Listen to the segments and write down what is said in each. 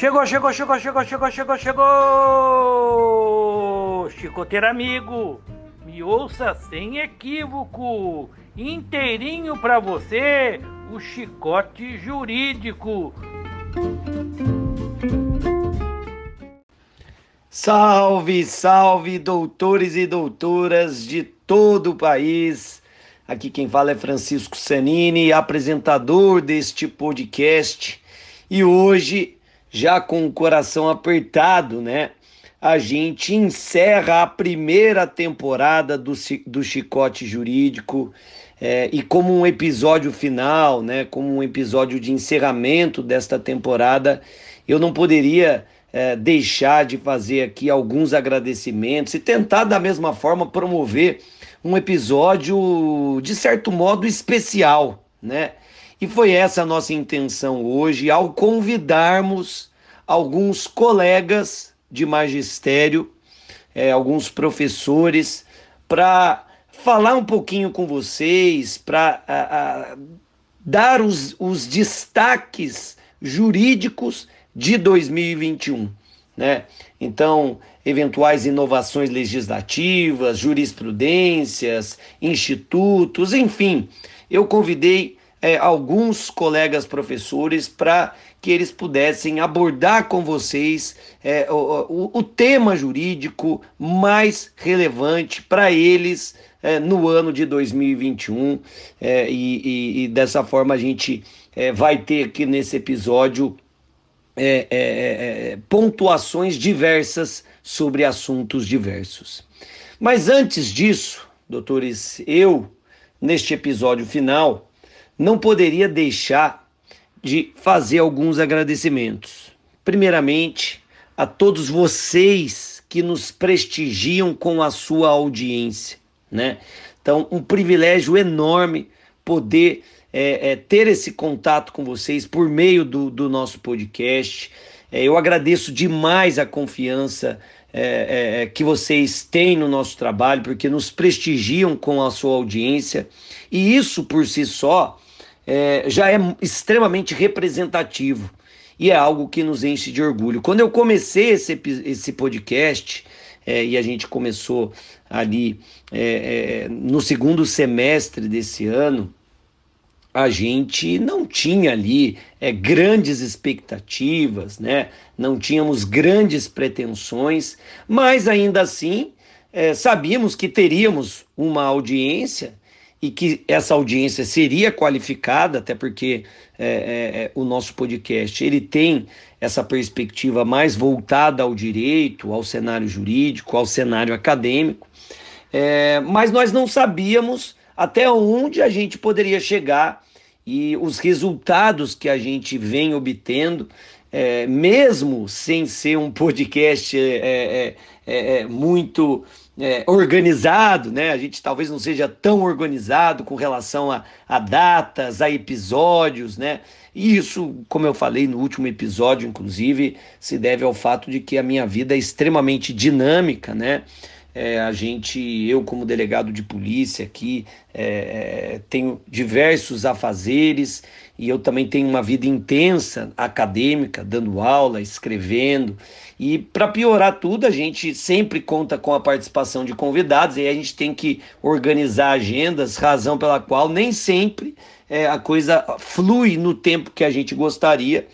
Chegou, chegou, chegou, chegou, chegou, chegou, chegou! Chicoteiro amigo, me ouça sem equívoco, inteirinho para você, o chicote jurídico. Salve, salve, doutores e doutoras de todo o país. Aqui quem fala é Francisco Sanini, apresentador deste podcast. E hoje já com o coração apertado, né? A gente encerra a primeira temporada do, do Chicote Jurídico é, e como um episódio final, né? Como um episódio de encerramento desta temporada, eu não poderia é, deixar de fazer aqui alguns agradecimentos e tentar da mesma forma promover um episódio de certo modo especial, né? E foi essa a nossa intenção hoje ao convidarmos alguns colegas de magistério, é, alguns professores, para falar um pouquinho com vocês, para dar os, os destaques jurídicos de 2021. Né? Então, eventuais inovações legislativas, jurisprudências, institutos, enfim, eu convidei é, alguns colegas professores para que eles pudessem abordar com vocês é, o, o, o, tema jurídico mais relevante para eles é, no ano de 2021. É, e, e, e, dessa forma a gente é, vai ter aqui nesse episódio é, pontuações diversas sobre assuntos diversos. Mas antes disso, doutores, eu, neste episódio final, não poderia deixar de fazer alguns agradecimentos. Primeiramente, a todos vocês que nos prestigiam com a sua audiência, né? Então, um privilégio enorme poder é, é, ter esse contato com vocês por meio do, do nosso podcast. É, eu agradeço demais a confiança é, é, é, que vocês têm no nosso trabalho, porque nos prestigiam com a sua audiência, e isso por si só é, já é extremamente representativo e é algo que nos enche de orgulho. Quando eu comecei esse, esse podcast, é, e a gente começou ali é, é, no segundo semestre desse ano, a gente não tinha ali é, grandes expectativas, né? não tínhamos grandes pretensões, mas ainda assim é, sabíamos que teríamos uma audiência e que essa audiência seria qualificada, até porque é, é, é, o nosso podcast ele tem essa perspectiva mais voltada ao direito, ao cenário jurídico, ao cenário acadêmico, é, mas nós não sabíamos até onde a gente poderia chegar e os resultados que a gente vem obtendo, é, mesmo sem ser um podcast é, muito é, organizado, né? A gente talvez não seja tão organizado com relação a, a datas, a episódios, né? E isso, como eu falei no último episódio, inclusive, se deve ao fato de que a minha vida é extremamente dinâmica, né? É, a gente, eu como delegado de polícia aqui, é, é, tenho diversos afazeres e eu também tenho uma vida intensa acadêmica, dando aula, escrevendo. E para piorar tudo, a gente sempre conta com a participação de convidados e a gente tem que organizar agendas, razão pela qual nem sempre é, a coisa flui no tempo que a gente gostaria.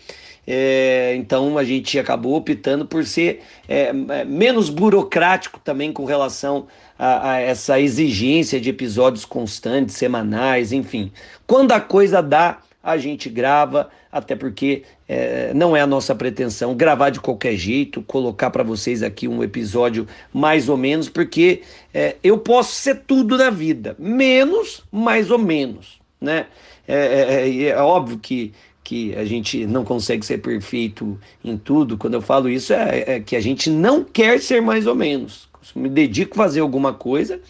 É, então a gente acabou optando por ser é, é, menos burocrático também com relação a, a, essa exigência de episódios constantes, semanais, enfim. Quando a coisa dá, a gente grava, até porque é, não é a nossa pretensão gravar de qualquer jeito, colocar para vocês aqui um episódio mais ou menos, porque é, eu posso ser tudo na vida, menos mais ou menos, né? É, é, é, é óbvio que que a gente não consegue ser perfeito em tudo, quando eu falo isso, é, é que a gente não quer ser mais ou menos. Me dedico a fazer alguma coisa,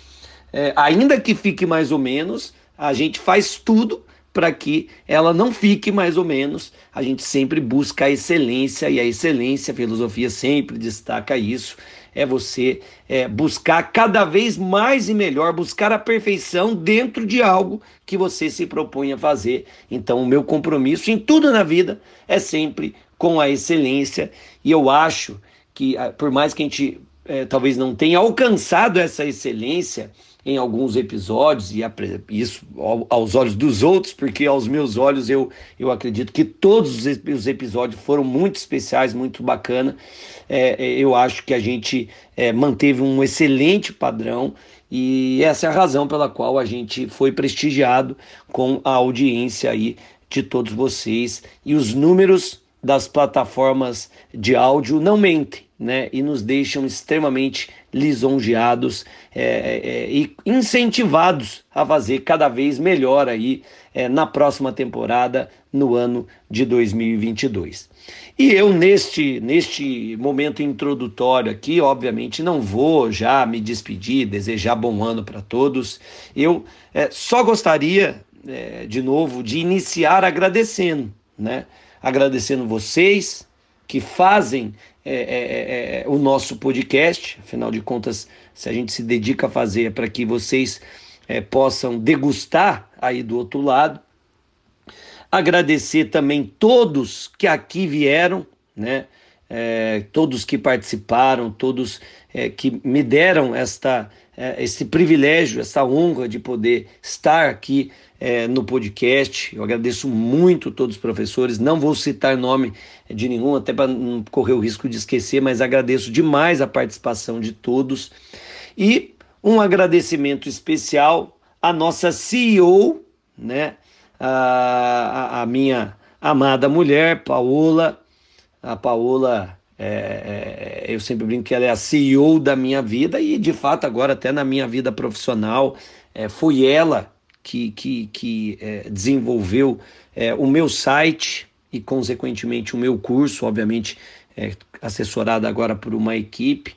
ainda que fique mais ou menos, a gente faz tudo para que ela não fique mais ou menos. A gente sempre busca a excelência e a excelência, a filosofia sempre destaca isso é você é, buscar cada vez mais e melhor, buscar a perfeição dentro de algo que você se propõe a fazer. Então, o meu compromisso em tudo na vida é sempre com a excelência, e eu acho que, ah, por mais que a gente é, talvez não tenha alcançado essa excelência em alguns episódios, e isso aos olhos dos outros, porque aos meus olhos eu, eu acredito que todos os episódios foram muito especiais, muito bacana. É, é, eu acho que a gente é, manteve um excelente padrão e essa é a razão pela qual a gente foi prestigiado com a audiência aí de todos vocês e os números das plataformas de áudio não mentem né, e nos deixam extremamente lisonjeados é, é, e incentivados a fazer cada vez melhor aí é, na próxima temporada, no ano de 2022. E eu, neste, neste momento introdutório aqui, obviamente, não vou já me despedir, desejar bom ano para todos. Eu é, só gostaria, é, de novo, de iniciar agradecendo, né? Agradecendo vocês que fazem é, é, é, é, o nosso podcast. Afinal de contas, se a gente se dedica a fazer é para que vocês é, possam degustar aí do outro lado. Agradecer também todos que aqui vieram, né? É, todos que participaram, todos que me deram esta, esse privilégio, essa honra de poder estar aqui é, no podcast. Eu agradeço muito todos os professores. Não vou citar nome de nenhum, até para não correr o risco de esquecer, mas agradeço demais a participação de todos. E um agradecimento especial à nossa CEO, né? A, a, a minha amada mulher, Paola. A Paola é, é, eu sempre brinco que ela é a CEO da minha vida e, de fato, agora até na minha vida profissional, é, foi ela que, que, que é, desenvolveu é, o meu site e, consequentemente, o meu curso, obviamente, é, assessorada agora por uma equipe.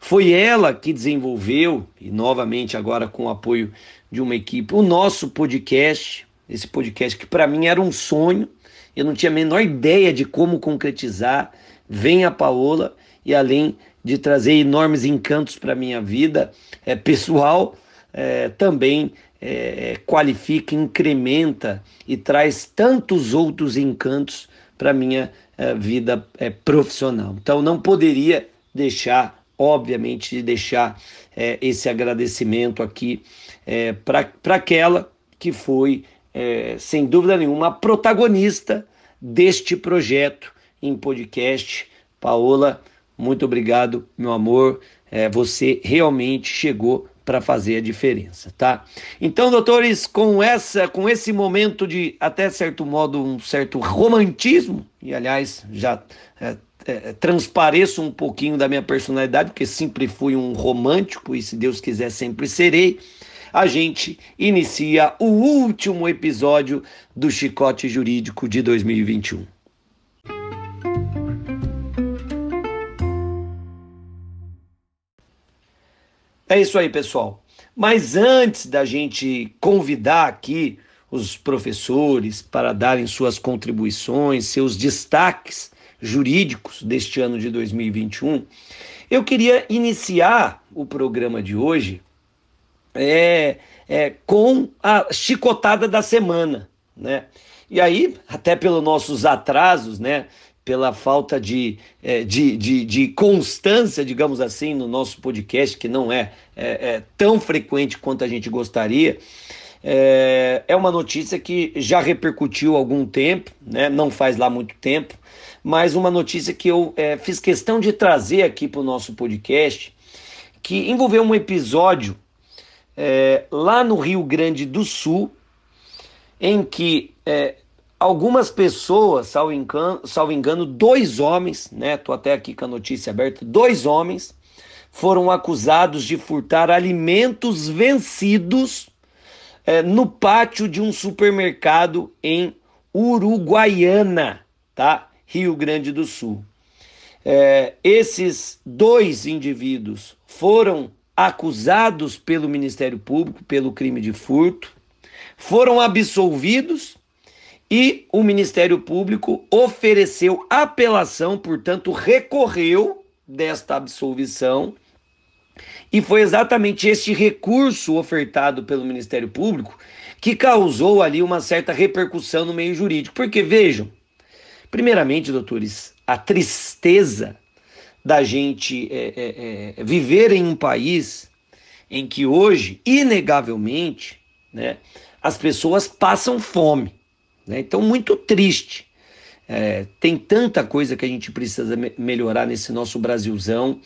Foi ela que desenvolveu, e novamente agora com o apoio de uma equipe, o nosso podcast, esse podcast que para mim era um sonho, eu não tinha a menor ideia de como concretizar. Vem a Paola e além de trazer enormes encantos para a minha vida é, pessoal, é, também é, qualifica, incrementa e traz tantos outros encantos para a minha é, vida é, profissional. Então, não poderia deixar, obviamente, de deixar é, esse agradecimento aqui é, para aquela que foi, é, sem dúvida nenhuma, a protagonista deste projeto em podcast. Paola, muito obrigado, meu amor. você realmente chegou para fazer a diferença, tá? Então, doutores, com essa, com esse momento de até certo modo um certo romantismo, e aliás já é, é, transpareço um pouquinho da minha personalidade, porque sempre fui um romântico e se Deus quiser sempre serei. A gente inicia o último episódio do Chicote Jurídico de 2021. É isso aí, pessoal. Mas antes da gente convidar aqui os professores para darem suas contribuições, seus destaques jurídicos deste ano de 2021, eu queria iniciar o programa de hoje é, é, com a chicotada da semana, né? E aí, até pelos nossos atrasos, né? Pela falta de, é, de, de, de, constância, digamos assim, no nosso podcast, que não é, é, é tão frequente quanto a gente gostaria. É, é, uma notícia que já repercutiu algum tempo, né? não faz lá muito tempo, mas uma notícia que eu é, fiz questão de trazer aqui para o nosso podcast, que envolveu um episódio é, lá no Rio Grande do Sul, em que algumas pessoas, salvo engano, salvo engano, dois homens, né? Tô até aqui com a notícia aberta, dois homens foram acusados de furtar alimentos vencidos é, no pátio de um supermercado em Uruguaiana, tá? Rio Grande do Sul. É, esses dois indivíduos foram acusados pelo Ministério Público pelo crime de furto, foram absolvidos e o Ministério Público ofereceu apelação, portanto, recorreu desta absolvição. E foi exatamente este recurso ofertado pelo Ministério Público que causou ali uma certa repercussão no meio jurídico. Porque vejam, Primeiramente, doutores, a tristeza da gente é, é, é, viver em um país em que hoje, inegavelmente, né, as pessoas passam fome. Né? Então, muito triste. É, tem tanta coisa que a gente precisa me melhorar nesse nosso Brasilzão,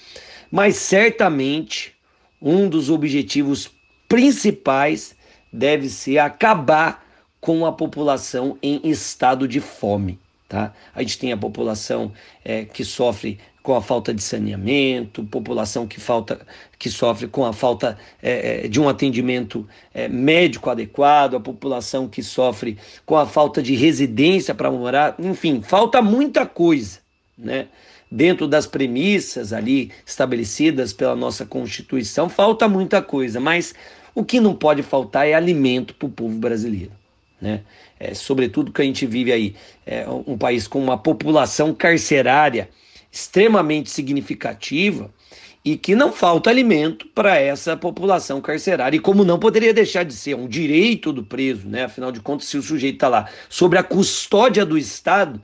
mas certamente um dos objetivos principais deve ser acabar com a população em estado de fome. Tá? A gente tem a população é, que sofre com a falta de saneamento, população que, falta, que sofre com a falta é, é, de um atendimento é, médico adequado, a população que sofre com a falta de residência para morar, enfim, falta muita coisa, né? Dentro das premissas ali estabelecidas pela nossa Constituição, falta muita coisa, mas o que não pode faltar é alimento para o povo brasileiro né? É, sobretudo que a gente vive aí é, um país com uma população carcerária extremamente significativa e que não falta alimento para essa população carcerária. E como não poderia deixar de ser um direito do preso, né? Afinal de contas, se o sujeito está lá sobre a custódia do Estado,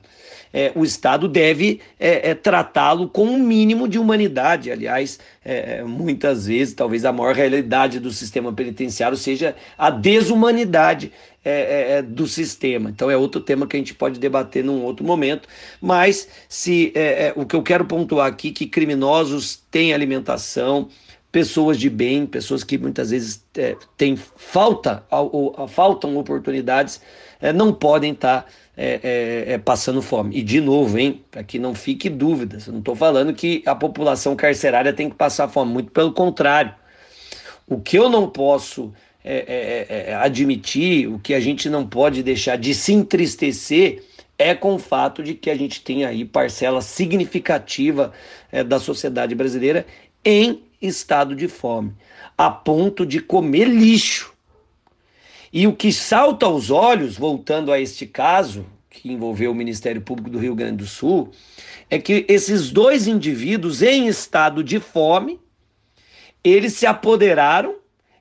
é, o Estado deve é, é, tratá-lo com um mínimo de humanidade. Aliás, é, é, muitas vezes, talvez a maior realidade do sistema penitenciário seja a desumanidade é, do sistema. Então é outro tema que a gente pode debater num outro momento. Mas se o que eu quero pontuar aqui que criminosos têm alimentação pessoas de bem, pessoas que muitas vezes é, têm falta, ou, ou, faltam oportunidades, é, não podem estar tá, é, é, é, passando fome. E de novo, hein, para que não fique dúvidas, eu não estou falando que a população carcerária tem que passar fome, muito pelo contrário. O que eu não posso é, admitir, o que a gente não pode deixar de se entristecer é com o fato de que a gente tem aí parcela significativa da sociedade brasileira em estado de fome, a ponto de comer lixo. E o que salta aos olhos, voltando a este caso, que envolveu o Ministério Público do Rio Grande do Sul, é que esses dois indivíduos em estado de fome, eles se apoderaram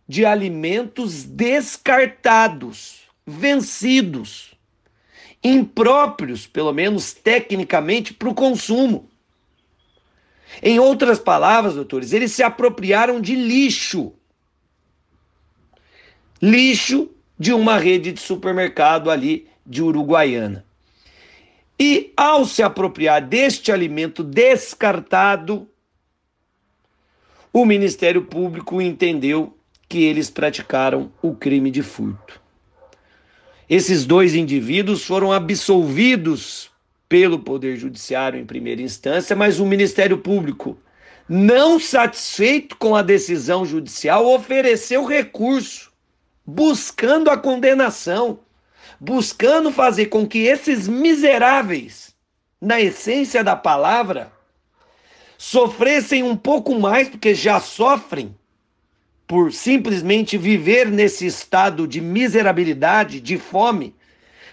de alimentos descartados, vencidos, impróprios, pelo menos tecnicamente, para o consumo. Em outras palavras, doutores, eles se apropriaram de lixo. Lixo de uma rede de supermercado ali de Uruguaiana. E ao se apropriar deste alimento descartado, o Ministério Público entendeu que eles praticaram o crime de furto. Esses dois indivíduos foram absolvidos pelo Poder Judiciário em primeira instância, mas o Ministério Público, não satisfeito com a decisão judicial, ofereceu recurso, buscando a condenação, buscando fazer com que esses miseráveis, na essência da palavra, sofressem um pouco mais, porque já sofrem, por simplesmente viver nesse estado de miserabilidade, de fome,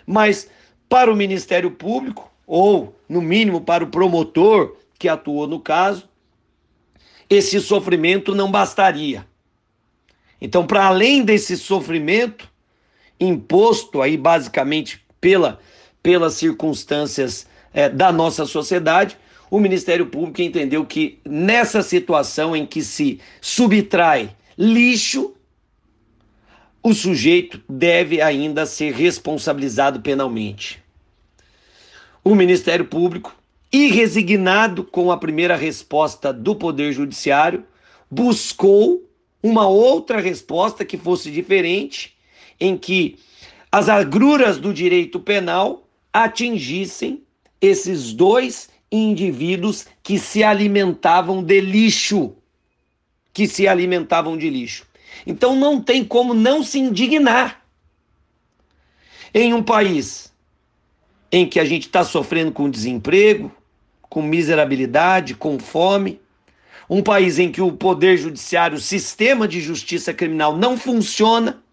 mas para o Ministério Público, ou, no mínimo, para o promotor que atuou no caso, esse sofrimento não bastaria. Então, para além desse sofrimento imposto aí basicamente pela, pelas circunstâncias é, da nossa sociedade, o Ministério Público entendeu que nessa situação em que se subtrai lixo, o sujeito deve ainda ser responsabilizado penalmente. O Ministério Público, irresignado com a primeira resposta do Poder Judiciário, buscou uma outra resposta que fosse diferente, em que as agruras do direito penal atingissem esses dois indivíduos que se alimentavam de lixo. Que se alimentavam de lixo. Então não tem como não se indignar. Em um país em que a gente está sofrendo com desemprego, com miserabilidade, com fome, um país em que o poder judiciário, o sistema de justiça criminal não funciona,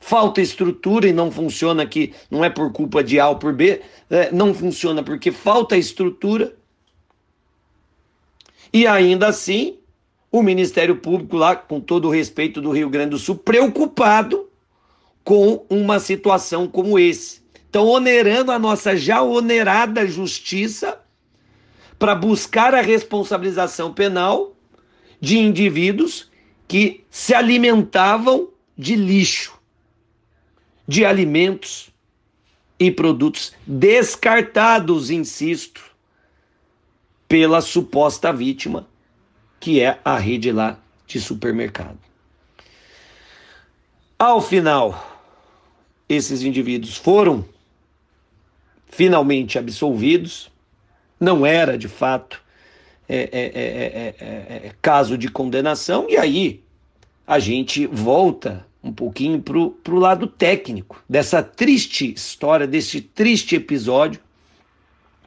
falta estrutura e não funciona aqui, não é por culpa de A ou por B, é, não funciona porque falta estrutura. E ainda assim, o Ministério Público lá, com todo o respeito do Rio Grande do Sul, preocupado com uma situação como esse. Então, onerando a nossa já onerada justiça para buscar a responsabilização penal de indivíduos que se alimentavam de lixo, de alimentos e produtos descartados, insisto, pela suposta vítima, que é a rede lá de supermercado. Ao final, esses indivíduos foram finalmente absolvidos, não era de fato é, é, é, caso de condenação, e aí a gente volta um pouquinho para o lado técnico dessa triste história, desse triste episódio,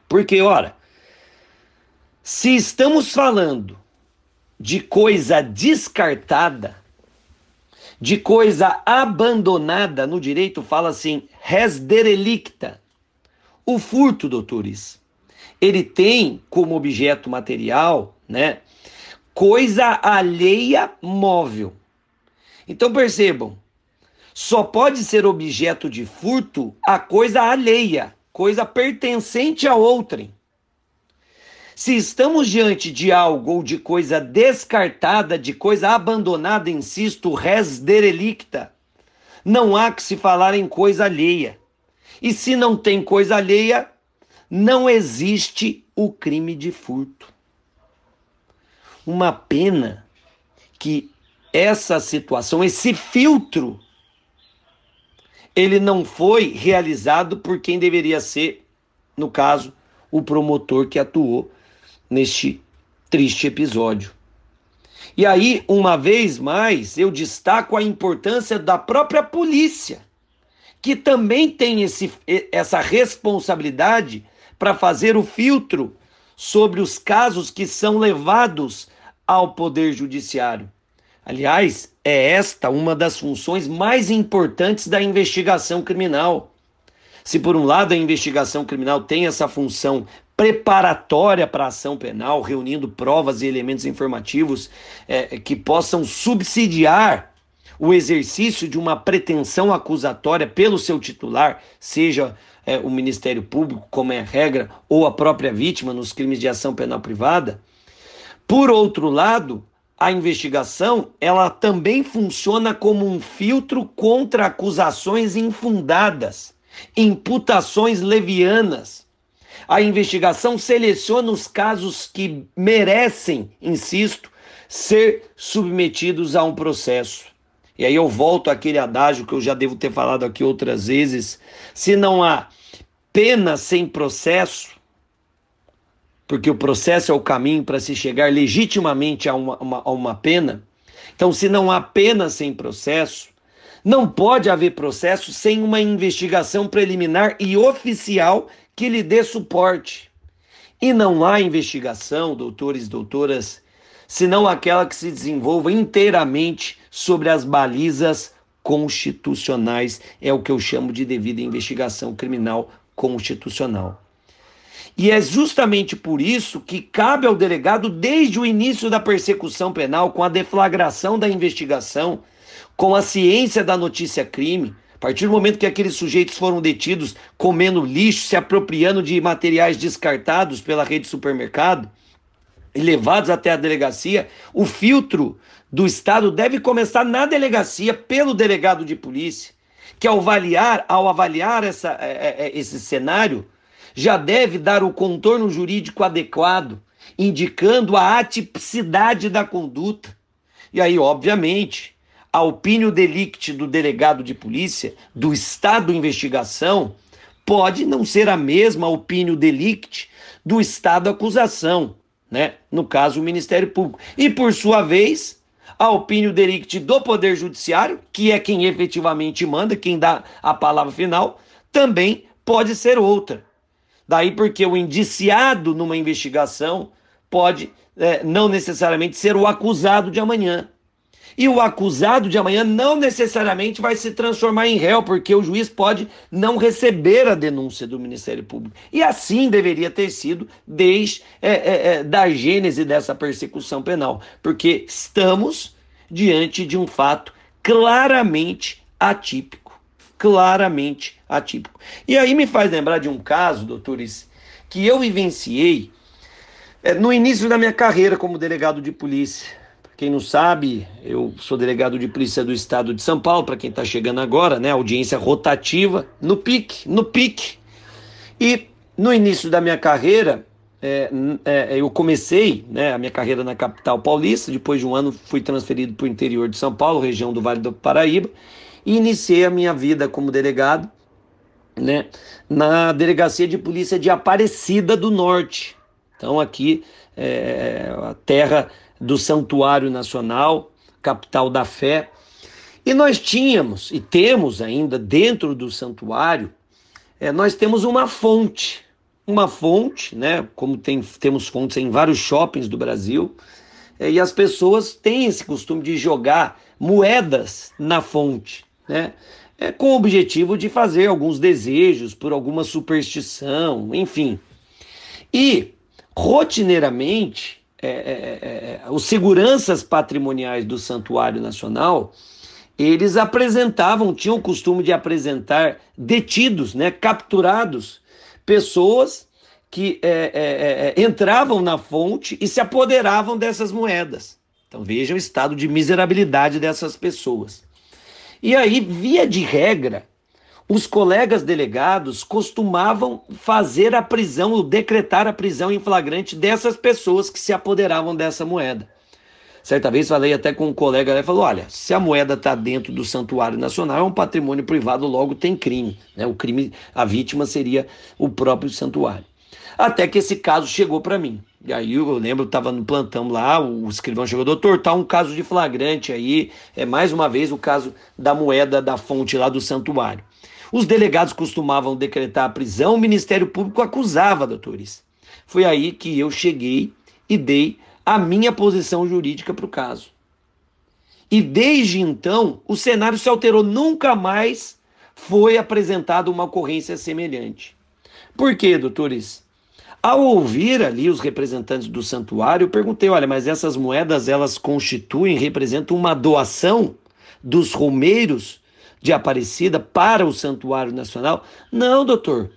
porque, ora, se estamos falando de coisa descartada, de coisa abandonada, no direito fala assim, res derelicta. O furto, doutores, ele tem como objeto material, né, coisa alheia móvel. Então percebam, só pode ser objeto de furto a coisa alheia, coisa pertencente a outrem. Se estamos diante de algo ou de coisa descartada, de coisa abandonada, insisto, res derelicta, não há que se falar em coisa alheia. E se não tem coisa alheia, não existe o crime de furto. Uma pena que essa situação, esse filtro, ele não foi realizado por quem deveria ser, no caso, o promotor que atuou neste triste episódio. E aí, uma vez mais, eu destaco a importância da própria polícia, que também tem esse, essa responsabilidade para fazer o filtro sobre os casos que são levados ao Poder Judiciário. Aliás, é esta uma das funções mais importantes da investigação criminal. Se, por um lado, a investigação criminal tem essa função preparatória para a ação penal, reunindo provas e elementos informativos é, que possam subsidiar o exercício de uma pretensão acusatória pelo seu titular, seja é, o Ministério Público, como é a regra, ou a própria vítima nos crimes de ação penal privada. Por outro lado, a investigação ela também funciona como um filtro contra acusações infundadas, imputações levianas a investigação seleciona os casos que merecem, insisto, ser submetidos a um processo. E aí eu volto àquele adágio que eu já devo ter falado aqui outras vezes: se não há pena sem processo, porque o processo é o caminho para se chegar legitimamente a uma, uma, a uma pena. Então, se não há pena sem processo, não pode haver processo sem uma investigação preliminar e oficial que lhe dê suporte. E não há investigação, doutores doutoras, senão aquela que se desenvolva inteiramente sobre as balizas constitucionais. É o que eu chamo de devida investigação criminal constitucional. E é justamente por isso que cabe ao delegado, desde o início da persecução penal, com a deflagração da investigação, com a ciência da notícia crime, a partir do momento que aqueles sujeitos foram detidos comendo lixo, se apropriando de materiais descartados pela rede de supermercado e levados até a delegacia, o filtro do Estado deve começar na delegacia pelo delegado de polícia, que ao avaliar, ao avaliar essa, é, é, é, esse cenário, já deve dar o contorno jurídico adequado, indicando a atipicidade da conduta. E aí, obviamente, a opinião delicti do delegado de polícia, do estado investigação, pode não ser a mesma opinião delicti do estado acusação, né? No caso, o Ministério Público. E por sua vez, a opinião delicti do Poder Judiciário, que é quem efetivamente manda, quem dá a palavra final, também pode ser outra. Daí porque o indiciado numa investigação pode é, não necessariamente ser o acusado de amanhã. E o acusado de amanhã não necessariamente vai se transformar em réu, porque o juiz pode não receber a denúncia do Ministério Público. E assim deveria ter sido desde é, é, é, da gênese dessa persecução penal, porque estamos diante de um fato claramente atípico. claramente atípico. E aí me faz lembrar de um caso, doutores, que eu vivenciei é, no início da minha carreira como delegado de polícia. Quem não sabe, eu sou delegado de polícia do estado de São Paulo, para quem está chegando agora, né? Audiência rotativa, no pique, no pique. E no início da minha carreira, é, é, eu comecei né, a minha carreira na capital paulista, depois de um ano fui transferido para o interior de São Paulo, região do Vale do Paraíba, e iniciei a minha vida como delegado né, na Delegacia de Polícia de Aparecida do Norte. Então, aqui é a terra do Santuário Nacional, capital da fé. E nós tínhamos, e temos ainda dentro do santuário, é, nós temos uma fonte, uma fonte, né? Como tem, temos fontes em vários shoppings do Brasil, é, e as pessoas têm esse costume de jogar moedas na fonte, né? É, com o objetivo de fazer alguns desejos por alguma superstição, enfim. E, rotineiramente, é, é, é, é os seguranças patrimoniais do Santuário Nacional eles apresentavam, tinham o costume de apresentar detidos, né, capturados pessoas que é, é, entravam na fonte e se apoderavam dessas moedas. Então vejam o estado de miserabilidade dessas pessoas. E aí, via de regra, os colegas delegados costumavam fazer a prisão, ou decretar a prisão em flagrante dessas pessoas que se apoderavam dessa moeda. Certa vez falei até com um colega, ele falou: olha, se a moeda está dentro do santuário nacional, é um patrimônio privado, logo tem crime. Né? O crime, a vítima seria o próprio santuário. Até que esse caso chegou para mim. E aí eu lembro, eu estava no plantão lá, o escrivão chegou, doutor, tá um caso de flagrante aí, é mais uma vez o caso da moeda da fonte lá do santuário. Os delegados costumavam decretar a prisão, o Ministério Público acusava, doutores. Foi aí que eu cheguei e dei a minha posição jurídica para o caso. E desde então, o cenário se alterou, nunca mais foi apresentada uma ocorrência semelhante. Por quê, doutores? Ao ouvir ali os representantes do santuário, eu perguntei: olha, mas essas moedas elas constituem, representam uma doação dos romeiros de Aparecida para o Santuário Nacional? Não, doutor.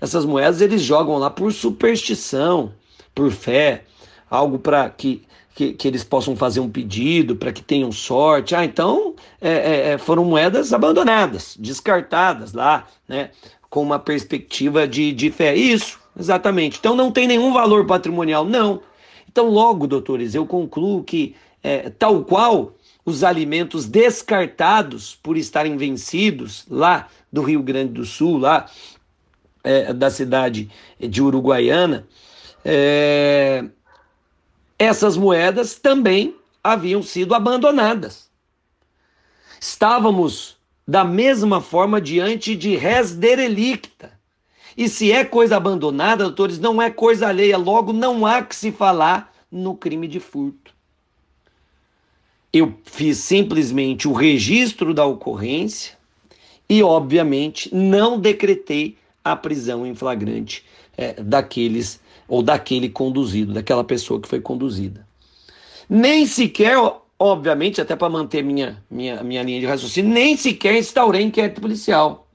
Essas moedas eles jogam lá por superstição, por fé, algo para que, que, que, eles possam fazer um pedido, para que tenham sorte. Ah, então é, é, é, foram moedas abandonadas, descartadas lá, né? Com uma perspectiva de, de fé. Isso, exatamente. Então não tem nenhum valor patrimonial, não. Então, logo, doutores, eu concluo que, é, tal qual os alimentos descartados por estarem vencidos lá do Rio Grande do Sul, lá é, da cidade de Uruguaiana, é, essas moedas também haviam sido abandonadas. Estávamos da mesma forma diante de res derelicta. E se é coisa abandonada, doutores, não é coisa alheia, logo não há que se falar no crime de furto. Eu fiz simplesmente o registro da ocorrência e, obviamente, não decretei a prisão em flagrante é, daqueles ou daquele conduzido, daquela pessoa que foi conduzida. Nem sequer, obviamente, até para manter minha, minha, minha linha de raciocínio, nem sequer instaurei inquérito policial.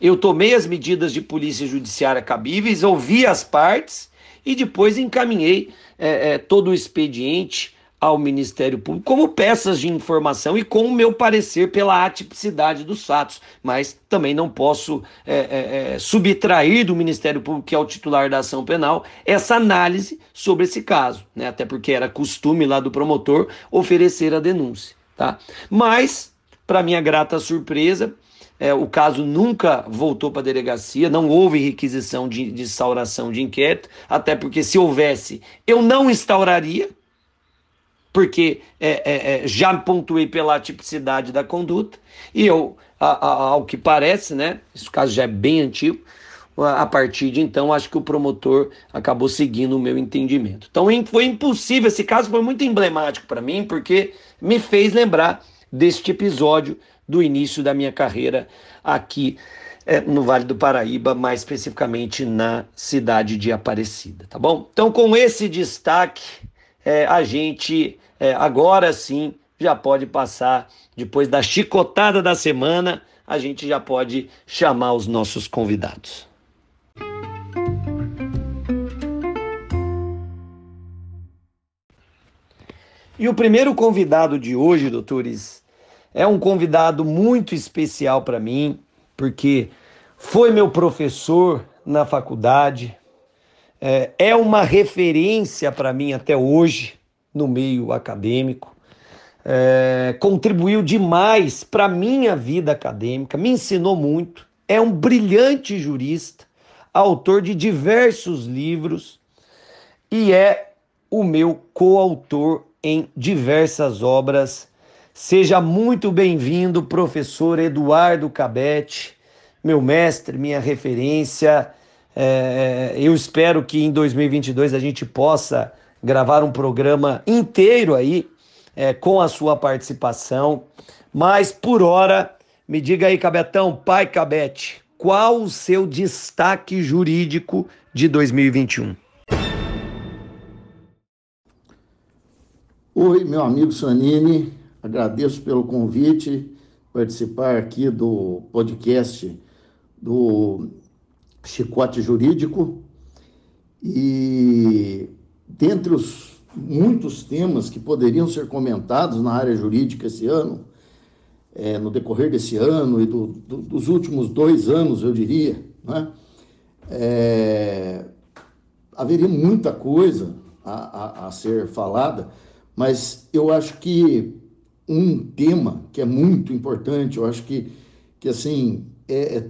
Eu tomei as medidas de polícia judiciária cabíveis, ouvi as partes e depois encaminhei é, é, todo o expediente ao Ministério Público como peças de informação e com o meu parecer pela atipicidade dos fatos, mas também não posso é, é, é, subtrair do Ministério Público, que é o titular da ação penal, essa análise sobre esse caso, né? até porque era costume lá do promotor oferecer a denúncia. Tá? Mas, para minha grata surpresa, é, o caso nunca voltou para a delegacia, não houve requisição de, de instauração de inquérito, até porque se houvesse, eu não instauraria, porque é, é, é, já pontuei pela tipicidade da conduta, e eu, a, a, ao que parece, né, esse caso já é bem antigo, a partir de então, acho que o promotor acabou seguindo o meu entendimento. Então foi impossível, esse caso foi muito emblemático para mim, porque me fez lembrar deste episódio do início da minha carreira aqui é, no Vale do Paraíba, mais especificamente na cidade de Aparecida, tá bom? Então, com esse destaque, é, a gente é, agora sim já pode passar, depois da chicotada da semana, a gente já pode chamar os nossos convidados. E o primeiro convidado de hoje, doutores, é um convidado muito especial para mim, porque foi meu professor na faculdade, é, é uma referência para mim até hoje no meio acadêmico, é, contribuiu demais para minha vida acadêmica, me ensinou muito, é um brilhante jurista, autor de diversos livros e é o meu coautor em diversas obras. Seja muito bem-vindo, professor Eduardo Cabete, meu mestre, minha referência. É, eu espero que em 2022 a gente possa gravar um programa inteiro aí é, com a sua participação. Mas por hora, me diga aí, Cabetão, pai Cabete, qual o seu destaque jurídico de 2021? Oi, meu amigo Sanini, agradeço pelo convite, participar aqui do podcast do Chicote Jurídico. E dentre os muitos temas que poderiam ser comentados na área jurídica esse ano, é, no decorrer desse ano e do, do, dos últimos dois anos, eu diria, né? É, haveria muita coisa a, a, a ser falada, mas eu acho que um tema que é muito importante, eu acho que, que assim, é, é,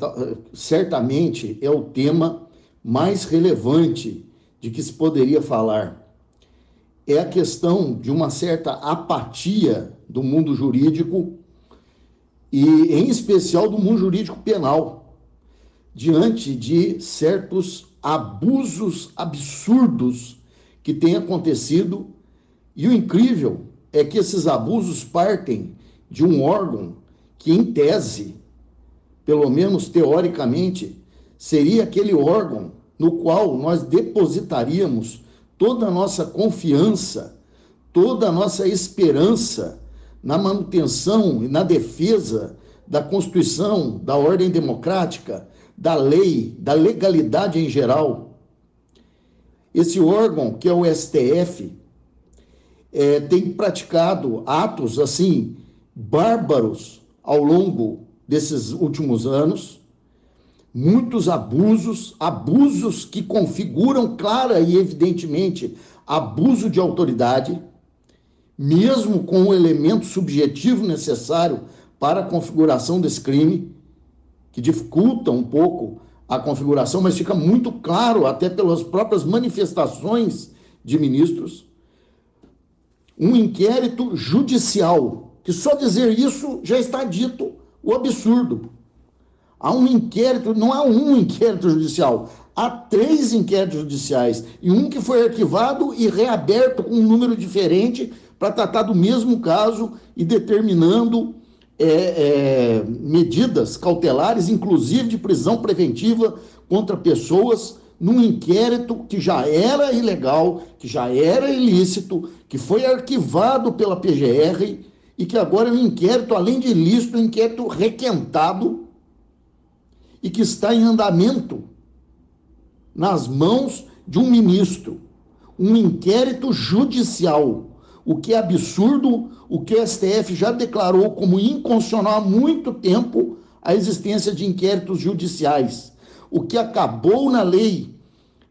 certamente é o tema mais relevante de que se poderia falar. É a questão de uma certa apatia do mundo jurídico e, em especial, do mundo jurídico penal, diante de certos abusos absurdos que têm acontecido e o incrível é que esses abusos partem de um órgão que, em tese, pelo menos teoricamente, seria aquele órgão no qual nós depositaríamos toda a nossa confiança, toda a nossa esperança na manutenção e na defesa da Constituição, da ordem democrática, da lei, da legalidade em geral. Esse órgão, que é o STF, é, tem praticado atos assim bárbaros ao longo desses últimos anos, muitos abusos, abusos que configuram clara e evidentemente abuso de autoridade, mesmo com o elemento subjetivo necessário para a configuração desse crime, que dificulta um pouco a configuração, mas fica muito claro até pelas próprias manifestações de ministros um inquérito judicial, que só dizer isso já está dito o absurdo. Há um inquérito, não há um inquérito judicial, há três inquéritos judiciais, e um que foi arquivado e reaberto com um número diferente para tratar do mesmo caso e determinando é, é, medidas cautelares, inclusive de prisão preventiva contra pessoas num inquérito que já era ilegal, que já era ilícito, que foi arquivado pela PGR e que agora é um inquérito, além de ilícito, um inquérito requentado e que está em andamento nas mãos de um ministro. Um inquérito judicial. O que é absurdo, o que o STF já declarou como inconstitucional há muito tempo a existência de inquéritos judiciais o que acabou na lei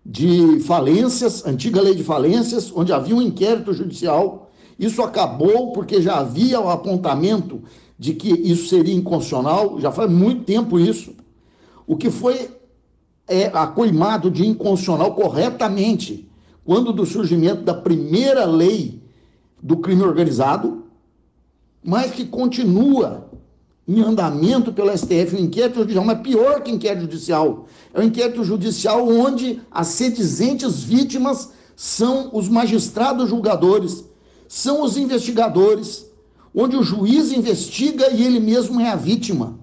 de falências, antiga lei de falências, onde havia um inquérito judicial. Isso acabou porque já havia o apontamento de que isso seria inconstitucional, já faz muito tempo isso. O que foi é, acoimado de inconstitucional corretamente quando do surgimento da primeira lei do crime organizado, mas que continua em andamento pelo STF, um inquérito judicial, mas pior que inquérito judicial. É um inquérito judicial onde as sedizentes vítimas são os magistrados julgadores, são os investigadores, onde o juiz investiga e ele mesmo é a vítima.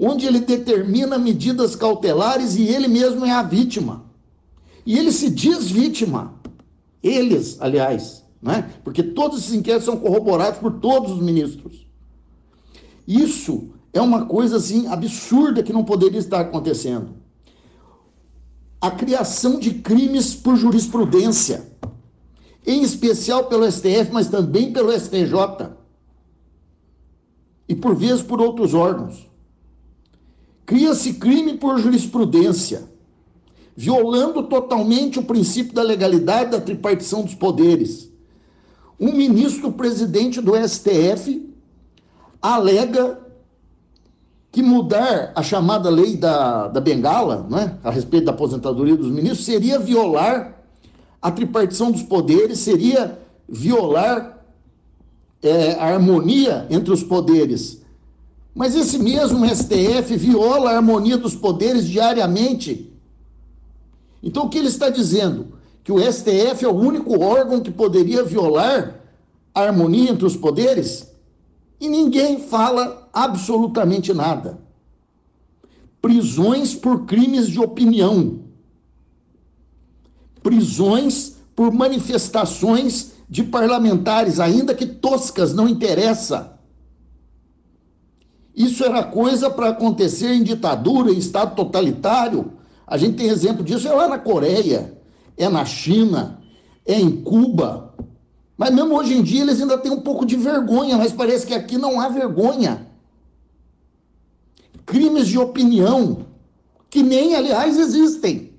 Onde ele determina medidas cautelares e ele mesmo é a vítima. E ele se diz vítima. Eles, aliás, né? porque todos esses inquéritos são corroborados por todos os ministros. Isso é uma coisa assim absurda que não poderia estar acontecendo. A criação de crimes por jurisprudência, em especial pelo STF, mas também pelo STJ e por vezes por outros órgãos. Cria-se crime por jurisprudência, violando totalmente o princípio da legalidade da tripartição dos poderes. Um ministro presidente do STF alega que mudar a chamada lei da, da Bengala, né, a respeito da aposentadoria dos ministros, seria violar a tripartição dos poderes, seria violar é, a harmonia entre os poderes. Mas esse mesmo STF viola a harmonia dos poderes diariamente. Então o que ele está dizendo? Que o STF é o único órgão que poderia violar a harmonia entre os poderes? E ninguém fala absolutamente nada. Prisões por crimes de opinião. Prisões por manifestações de parlamentares, ainda que toscas, não interessa. Isso era coisa para acontecer em ditadura, em Estado totalitário. A gente tem exemplo disso, é lá na Coreia, é na China, é em Cuba. Mas mesmo hoje em dia eles ainda têm um pouco de vergonha, mas parece que aqui não há vergonha. Crimes de opinião, que nem, aliás, existem.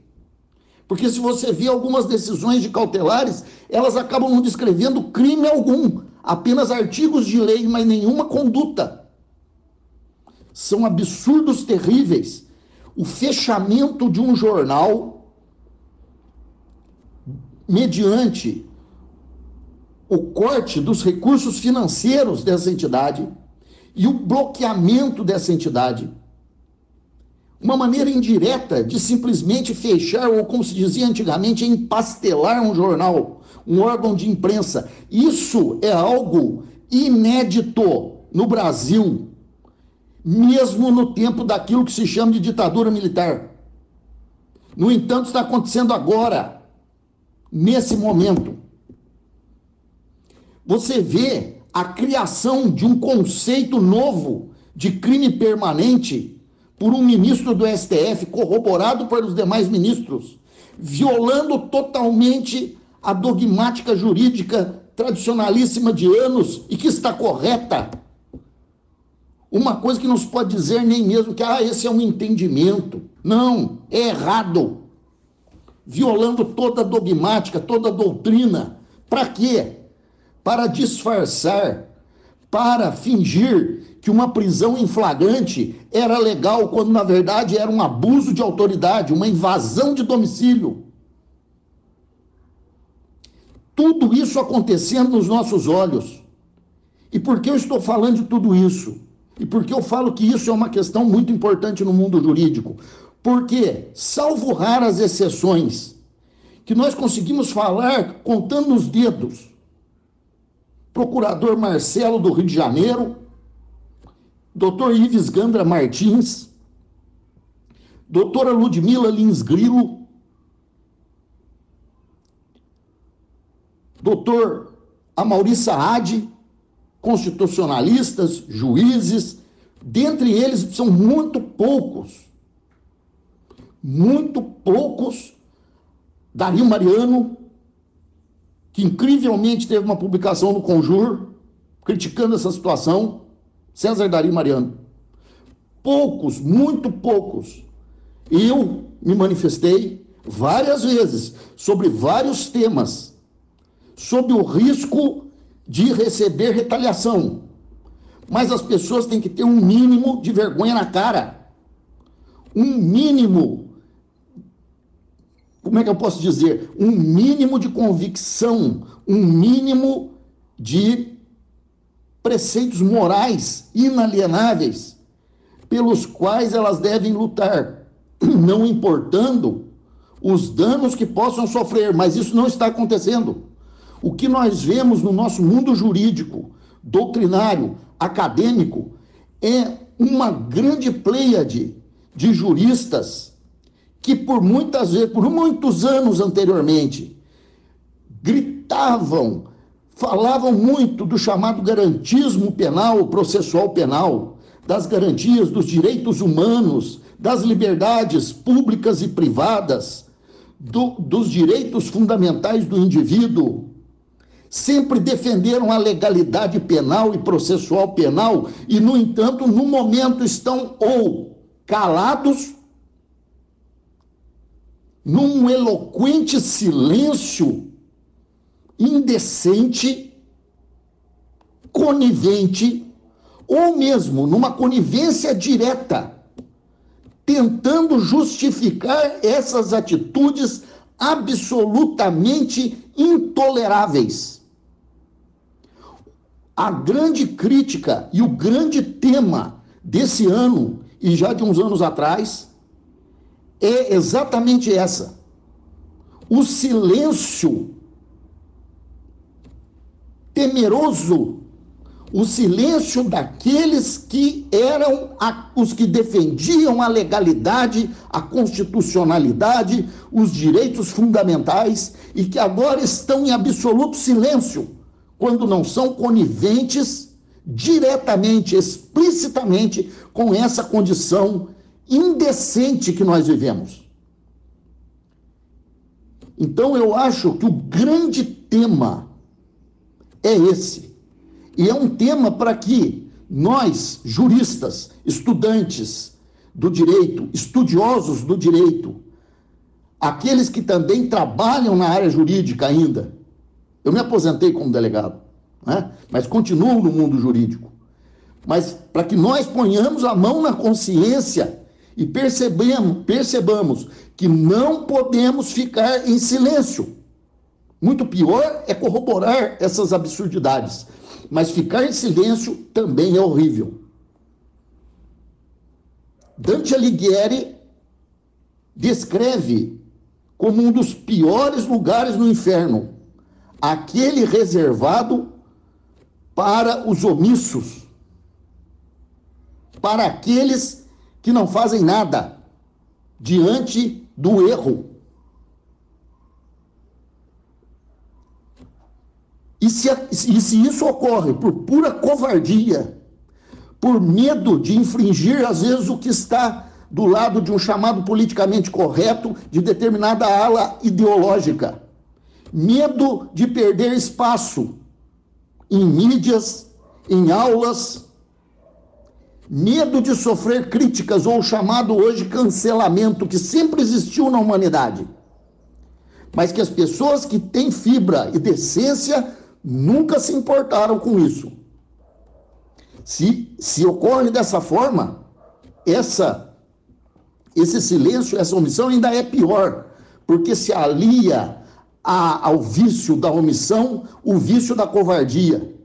Porque se você vê algumas decisões de cautelares, elas acabam não descrevendo crime algum, apenas artigos de lei, mas nenhuma conduta. São absurdos terríveis. O fechamento de um jornal mediante o corte dos recursos financeiros dessa entidade e o bloqueamento dessa entidade uma maneira indireta de simplesmente fechar, ou como se dizia antigamente, empastelar um jornal, um órgão de imprensa. Isso é algo inédito no Brasil, mesmo no tempo daquilo que se chama de ditadura militar. No entanto, está acontecendo agora, nesse momento. Você vê a criação de um conceito novo de crime permanente por um ministro do STF, corroborado pelos demais ministros, violando totalmente a dogmática jurídica tradicionalíssima de anos e que está correta. Uma coisa que não se pode dizer nem mesmo que ah, esse é um entendimento. Não, é errado. Violando toda dogmática, toda doutrina. Para quê? Para disfarçar, para fingir que uma prisão em flagrante era legal, quando na verdade era um abuso de autoridade, uma invasão de domicílio. Tudo isso acontecendo nos nossos olhos. E por que eu estou falando de tudo isso? E por que eu falo que isso é uma questão muito importante no mundo jurídico? Porque, salvo raras exceções, que nós conseguimos falar contando nos dedos, procurador Marcelo do Rio de Janeiro, Dr. Ives Gandra Martins, doutora Ludmila Lins Grilo, doutor Amaury Saad, constitucionalistas, juízes, dentre eles são muito poucos, muito poucos, Dario Mariano, que incrivelmente teve uma publicação no Conjur, criticando essa situação, César Dari Mariano. Poucos, muito poucos. Eu me manifestei várias vezes sobre vários temas, sob o risco de receber retaliação. Mas as pessoas têm que ter um mínimo de vergonha na cara. Um mínimo. Como é que eu posso dizer? Um mínimo de convicção, um mínimo de preceitos morais inalienáveis pelos quais elas devem lutar, não importando os danos que possam sofrer, mas isso não está acontecendo. O que nós vemos no nosso mundo jurídico, doutrinário, acadêmico, é uma grande pleiade de juristas que por muitas vezes, por muitos anos anteriormente, gritavam falavam muito do chamado garantismo penal, processual penal, das garantias dos direitos humanos, das liberdades públicas e privadas, do, dos direitos fundamentais do indivíduo, sempre defenderam a legalidade penal e processual penal e, no entanto, no momento estão ou calados, num eloquente silêncio indecente, conivente, ou mesmo numa conivência direta, tentando justificar essas atitudes absolutamente intoleráveis. A grande crítica e o grande tema desse ano e já de uns anos atrás é exatamente essa. O silêncio temeroso o silêncio daqueles que eram a, os que defendiam a legalidade, a constitucionalidade, os direitos fundamentais e que agora estão em absoluto silêncio, quando não são coniventes diretamente, explicitamente com essa condição indecente que nós vivemos. Então eu acho que o grande tema é esse. E é um tema para que nós, juristas, estudantes do direito, estudiosos do direito, aqueles que também trabalham na área jurídica ainda, eu me aposentei como delegado, né? mas continuo no mundo jurídico. Mas para que nós ponhamos a mão na consciência e percebemos, percebamos que não podemos ficar em silêncio. Muito pior é corroborar essas absurdidades. Mas ficar em silêncio também é horrível. Dante Alighieri descreve como um dos piores lugares no inferno aquele reservado para os omissos, para aqueles que não fazem nada diante do erro. E se, e se isso ocorre por pura covardia, por medo de infringir, às vezes, o que está do lado de um chamado politicamente correto de determinada ala ideológica, medo de perder espaço em mídias, em aulas, medo de sofrer críticas ou o chamado hoje cancelamento que sempre existiu na humanidade. Mas que as pessoas que têm fibra e decência nunca se importaram com isso. Se, se ocorre dessa forma, essa esse silêncio, essa omissão ainda é pior, porque se alia a, ao vício da omissão o vício da covardia.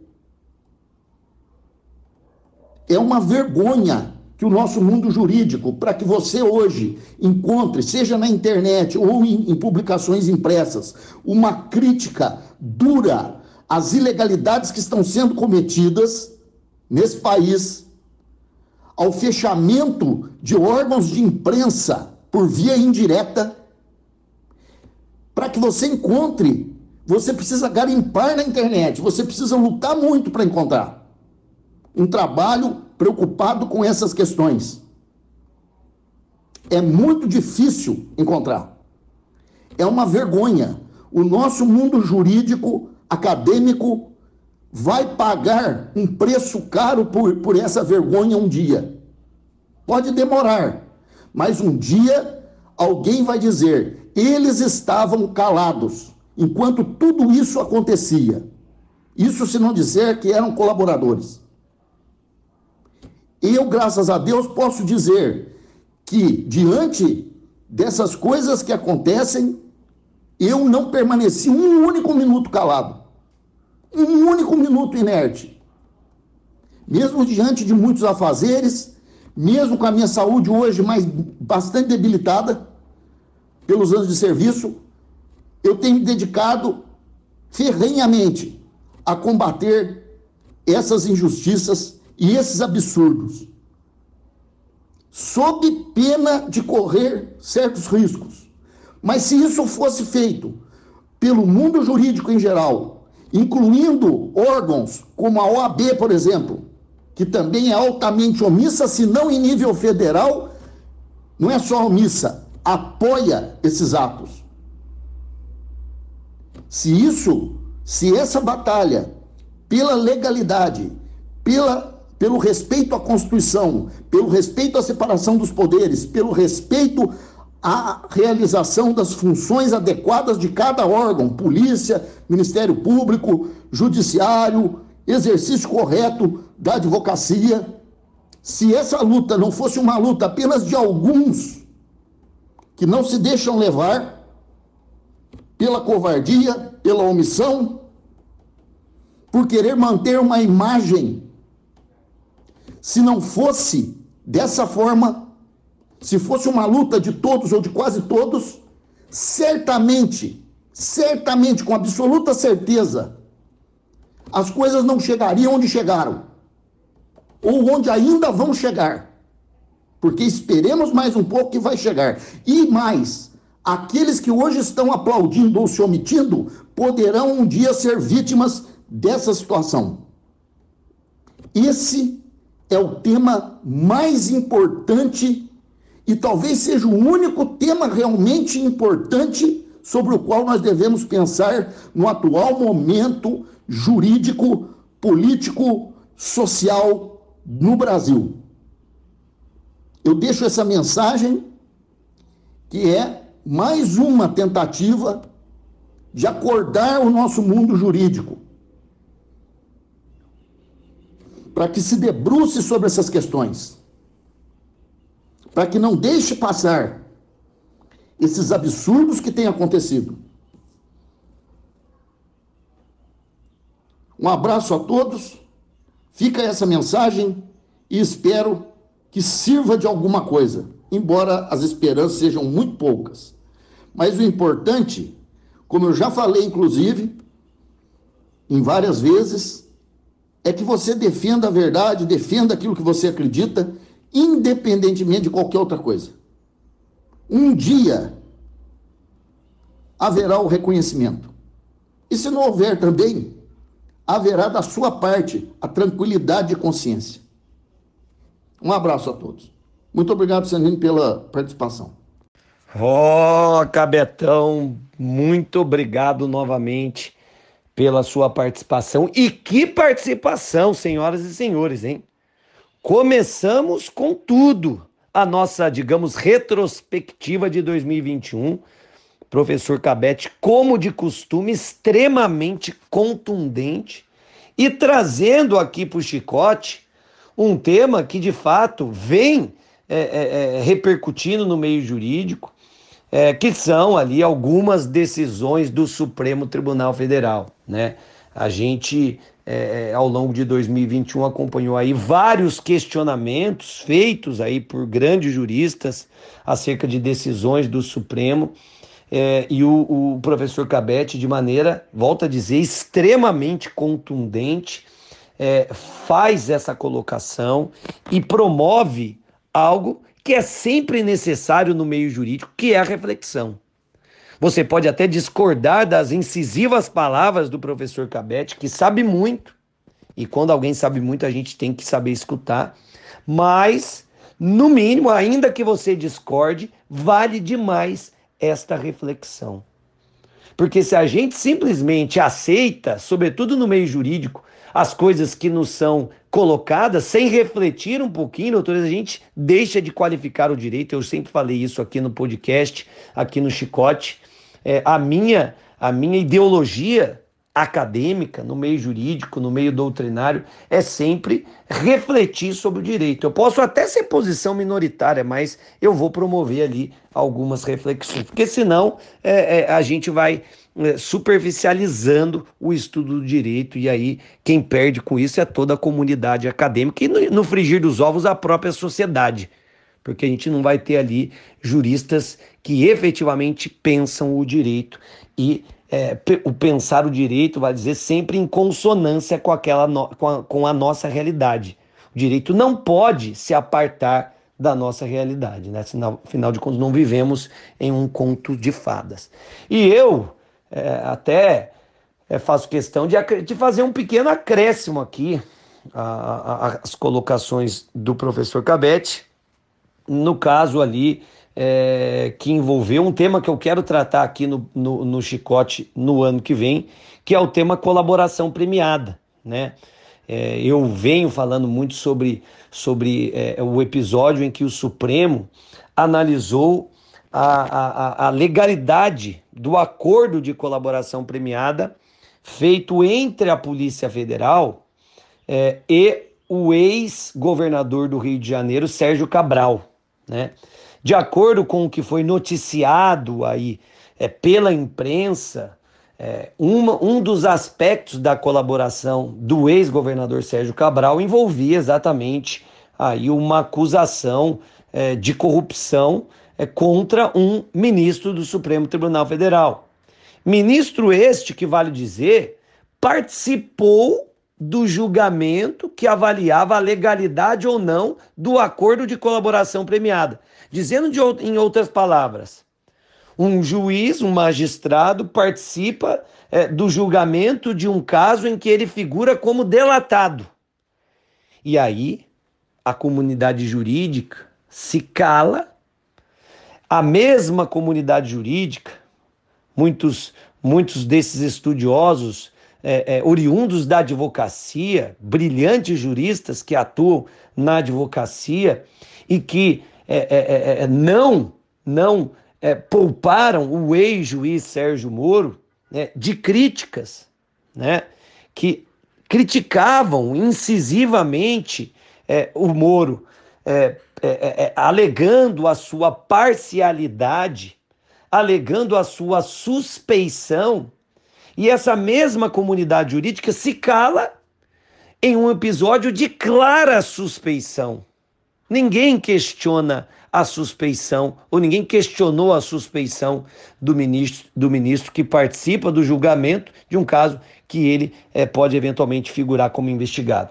É uma vergonha que o nosso mundo jurídico, para que você hoje encontre, seja na internet ou em, em publicações impressas, uma crítica dura as ilegalidades que estão sendo cometidas nesse país, ao fechamento de órgãos de imprensa por via indireta, para que você encontre, você precisa garimpar na internet, você precisa lutar muito para encontrar um trabalho preocupado com essas questões. É muito difícil encontrar. É uma vergonha. O nosso mundo jurídico acadêmico vai pagar um preço caro por, por essa vergonha um dia. Pode demorar, mas um dia alguém vai dizer: eles estavam calados enquanto tudo isso acontecia. Isso se não dizer que eram colaboradores. Eu, graças a Deus, posso dizer que, diante dessas coisas que acontecem, eu não permaneci um único minuto calado. Um único minuto inerte. Mesmo diante de muitos afazeres, mesmo com a minha saúde hoje mais bastante debilitada pelos anos de serviço, eu tenho me dedicado ferrenhamente a combater essas injustiças e esses absurdos, sob pena de correr certos riscos. Mas se isso fosse feito pelo mundo jurídico em geral, incluindo órgãos como a OAB, por exemplo, que também é altamente omissa, se não em nível federal, não é só omissa, apoia esses atos. Se isso, se essa batalha pela legalidade, pela, pelo respeito à Constituição, pelo respeito à separação dos poderes, pelo respeito à realização das funções adequadas de cada órgão, polícia, Ministério Público, Judiciário, exercício correto da advocacia. Se essa luta não fosse uma luta apenas de alguns que não se deixam levar pela covardia, pela omissão, por querer manter uma imagem, se não fosse dessa forma, se fosse uma luta de todos ou de quase todos, certamente, certamente, com absoluta certeza, as coisas não chegariam onde chegaram, ou onde ainda vão chegar. Porque esperemos mais um pouco que vai chegar. E mais, aqueles que hoje estão aplaudindo ou se omitindo poderão um dia ser vítimas dessa situação. Esse é o tema mais importante e talvez seja o único tema realmente importante sobre o qual nós devemos pensar no atual momento jurídico, político, social no Brasil. Eu deixo essa mensagem que é mais uma tentativa de acordar o nosso mundo jurídico para que se debruce sobre essas questões, para que não deixe passar esses absurdos que têm acontecido. Um abraço a todos, fica essa mensagem e espero que sirva de alguma coisa, embora as esperanças sejam muito poucas. Mas o importante, como eu já falei, inclusive, em várias vezes, é que você defenda a verdade, defenda aquilo que você acredita, independentemente de qualquer outra coisa. Um dia haverá o reconhecimento. E se não houver também, haverá da sua parte a tranquilidade de consciência. Um abraço a todos. Muito obrigado, Sanino, pela participação. Ó, oh, Cabetão, muito obrigado novamente pela sua participação. E que participação, senhoras e senhores, hein? Começamos com tudo a nossa, digamos, retrospectiva de 2021. Professor Cabete, como de costume, extremamente contundente e trazendo aqui para o chicote um tema que de fato vem é, é, é, repercutindo no meio jurídico, é, que são ali algumas decisões do Supremo Tribunal Federal. Né? A gente, é, é, ao longo de 2021, acompanhou aí vários questionamentos feitos aí por grandes juristas acerca de decisões do Supremo. E o, o professor Cabete, de maneira, volta a dizer, extremamente contundente, é, faz essa colocação e promove algo que é sempre necessário no meio jurídico, que é a reflexão. Você pode até discordar das incisivas palavras do professor Cabete, que sabe muito, e quando alguém sabe muito, a gente tem que saber escutar, mas, no mínimo, ainda que você discorde, vale demais esta reflexão. Porque se a gente simplesmente aceita, sobretudo no meio jurídico, as coisas que nos são colocadas sem refletir um pouquinho, doutores, a gente deixa de qualificar o direito. Eu sempre falei isso aqui no podcast, aqui no Chicote. É, a minha a minha ideologia acadêmica, no meio jurídico, no meio doutrinário, é sempre refletir sobre o direito. Eu posso até ser posição minoritária, mas eu vou promover ali algumas reflexões, porque senão é, é, a gente vai é, superficializando o estudo do direito, e aí quem perde com isso é toda a comunidade acadêmica e, no, no frigir dos ovos, a própria sociedade, porque a gente não vai ter ali juristas que efetivamente pensam o direito e é, o pensar o direito, vai dizer, sempre em consonância com, aquela no, com, a, com a nossa realidade. O direito não pode se apartar da nossa realidade, né? Afinal, afinal de contas, não vivemos em um conto de fadas. E eu, é, até é, faço questão de, de fazer um pequeno acréscimo aqui as colocações do professor Cabete, no caso ali é, que envolveu um tema que eu quero tratar aqui no, no, no Chicote no ano que vem, que é o tema colaboração premiada, né? É, eu venho falando muito sobre, sobre é, o episódio em que o Supremo analisou a, a, a legalidade do acordo de colaboração premiada feito entre a Polícia Federal é, e o ex-governador do Rio de Janeiro, Sérgio Cabral. Né? De acordo com o que foi noticiado aí é, pela imprensa, é, uma, um dos aspectos da colaboração do ex-governador Sérgio Cabral envolvia exatamente aí uma acusação é, de corrupção é, contra um ministro do Supremo Tribunal Federal. Ministro este que, vale dizer, participou do julgamento que avaliava a legalidade ou não do acordo de colaboração premiada. Dizendo de, em outras palavras, um juiz, um magistrado, participa é, do julgamento de um caso em que ele figura como delatado. E aí, a comunidade jurídica se cala, a mesma comunidade jurídica, muitos, muitos desses estudiosos é, é, oriundos da advocacia, brilhantes juristas que atuam na advocacia e que é, é, é, é não, não pouparam o ex-juiz Sérgio Moro né, de críticas, né, que criticavam incisivamente o Moro, alegando a sua parcialidade, alegando a sua suspeição e essa mesma comunidade jurídica se cala em um episódio de clara suspeição. Ninguém questiona a suspeição, ou ninguém questionou a suspeição do ministro, do ministro que participa do julgamento de um caso que ele é, pode eventualmente figurar como investigado.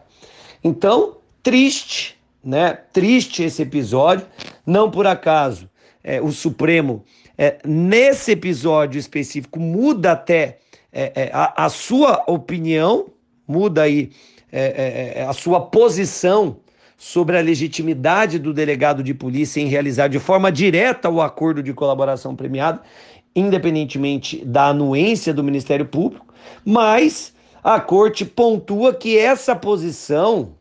Então, triste, né? Triste esse episódio. Não por acaso é, o Supremo, é, nesse episódio específico, muda até é, é, a, a, sua opinião, muda aí é, é, é, a sua posição sobre a legitimidade do delegado de polícia em realizar de forma direta o acordo de colaboração premiada, independentemente da anuência do Ministério Público, mas a corte pontua que essa posição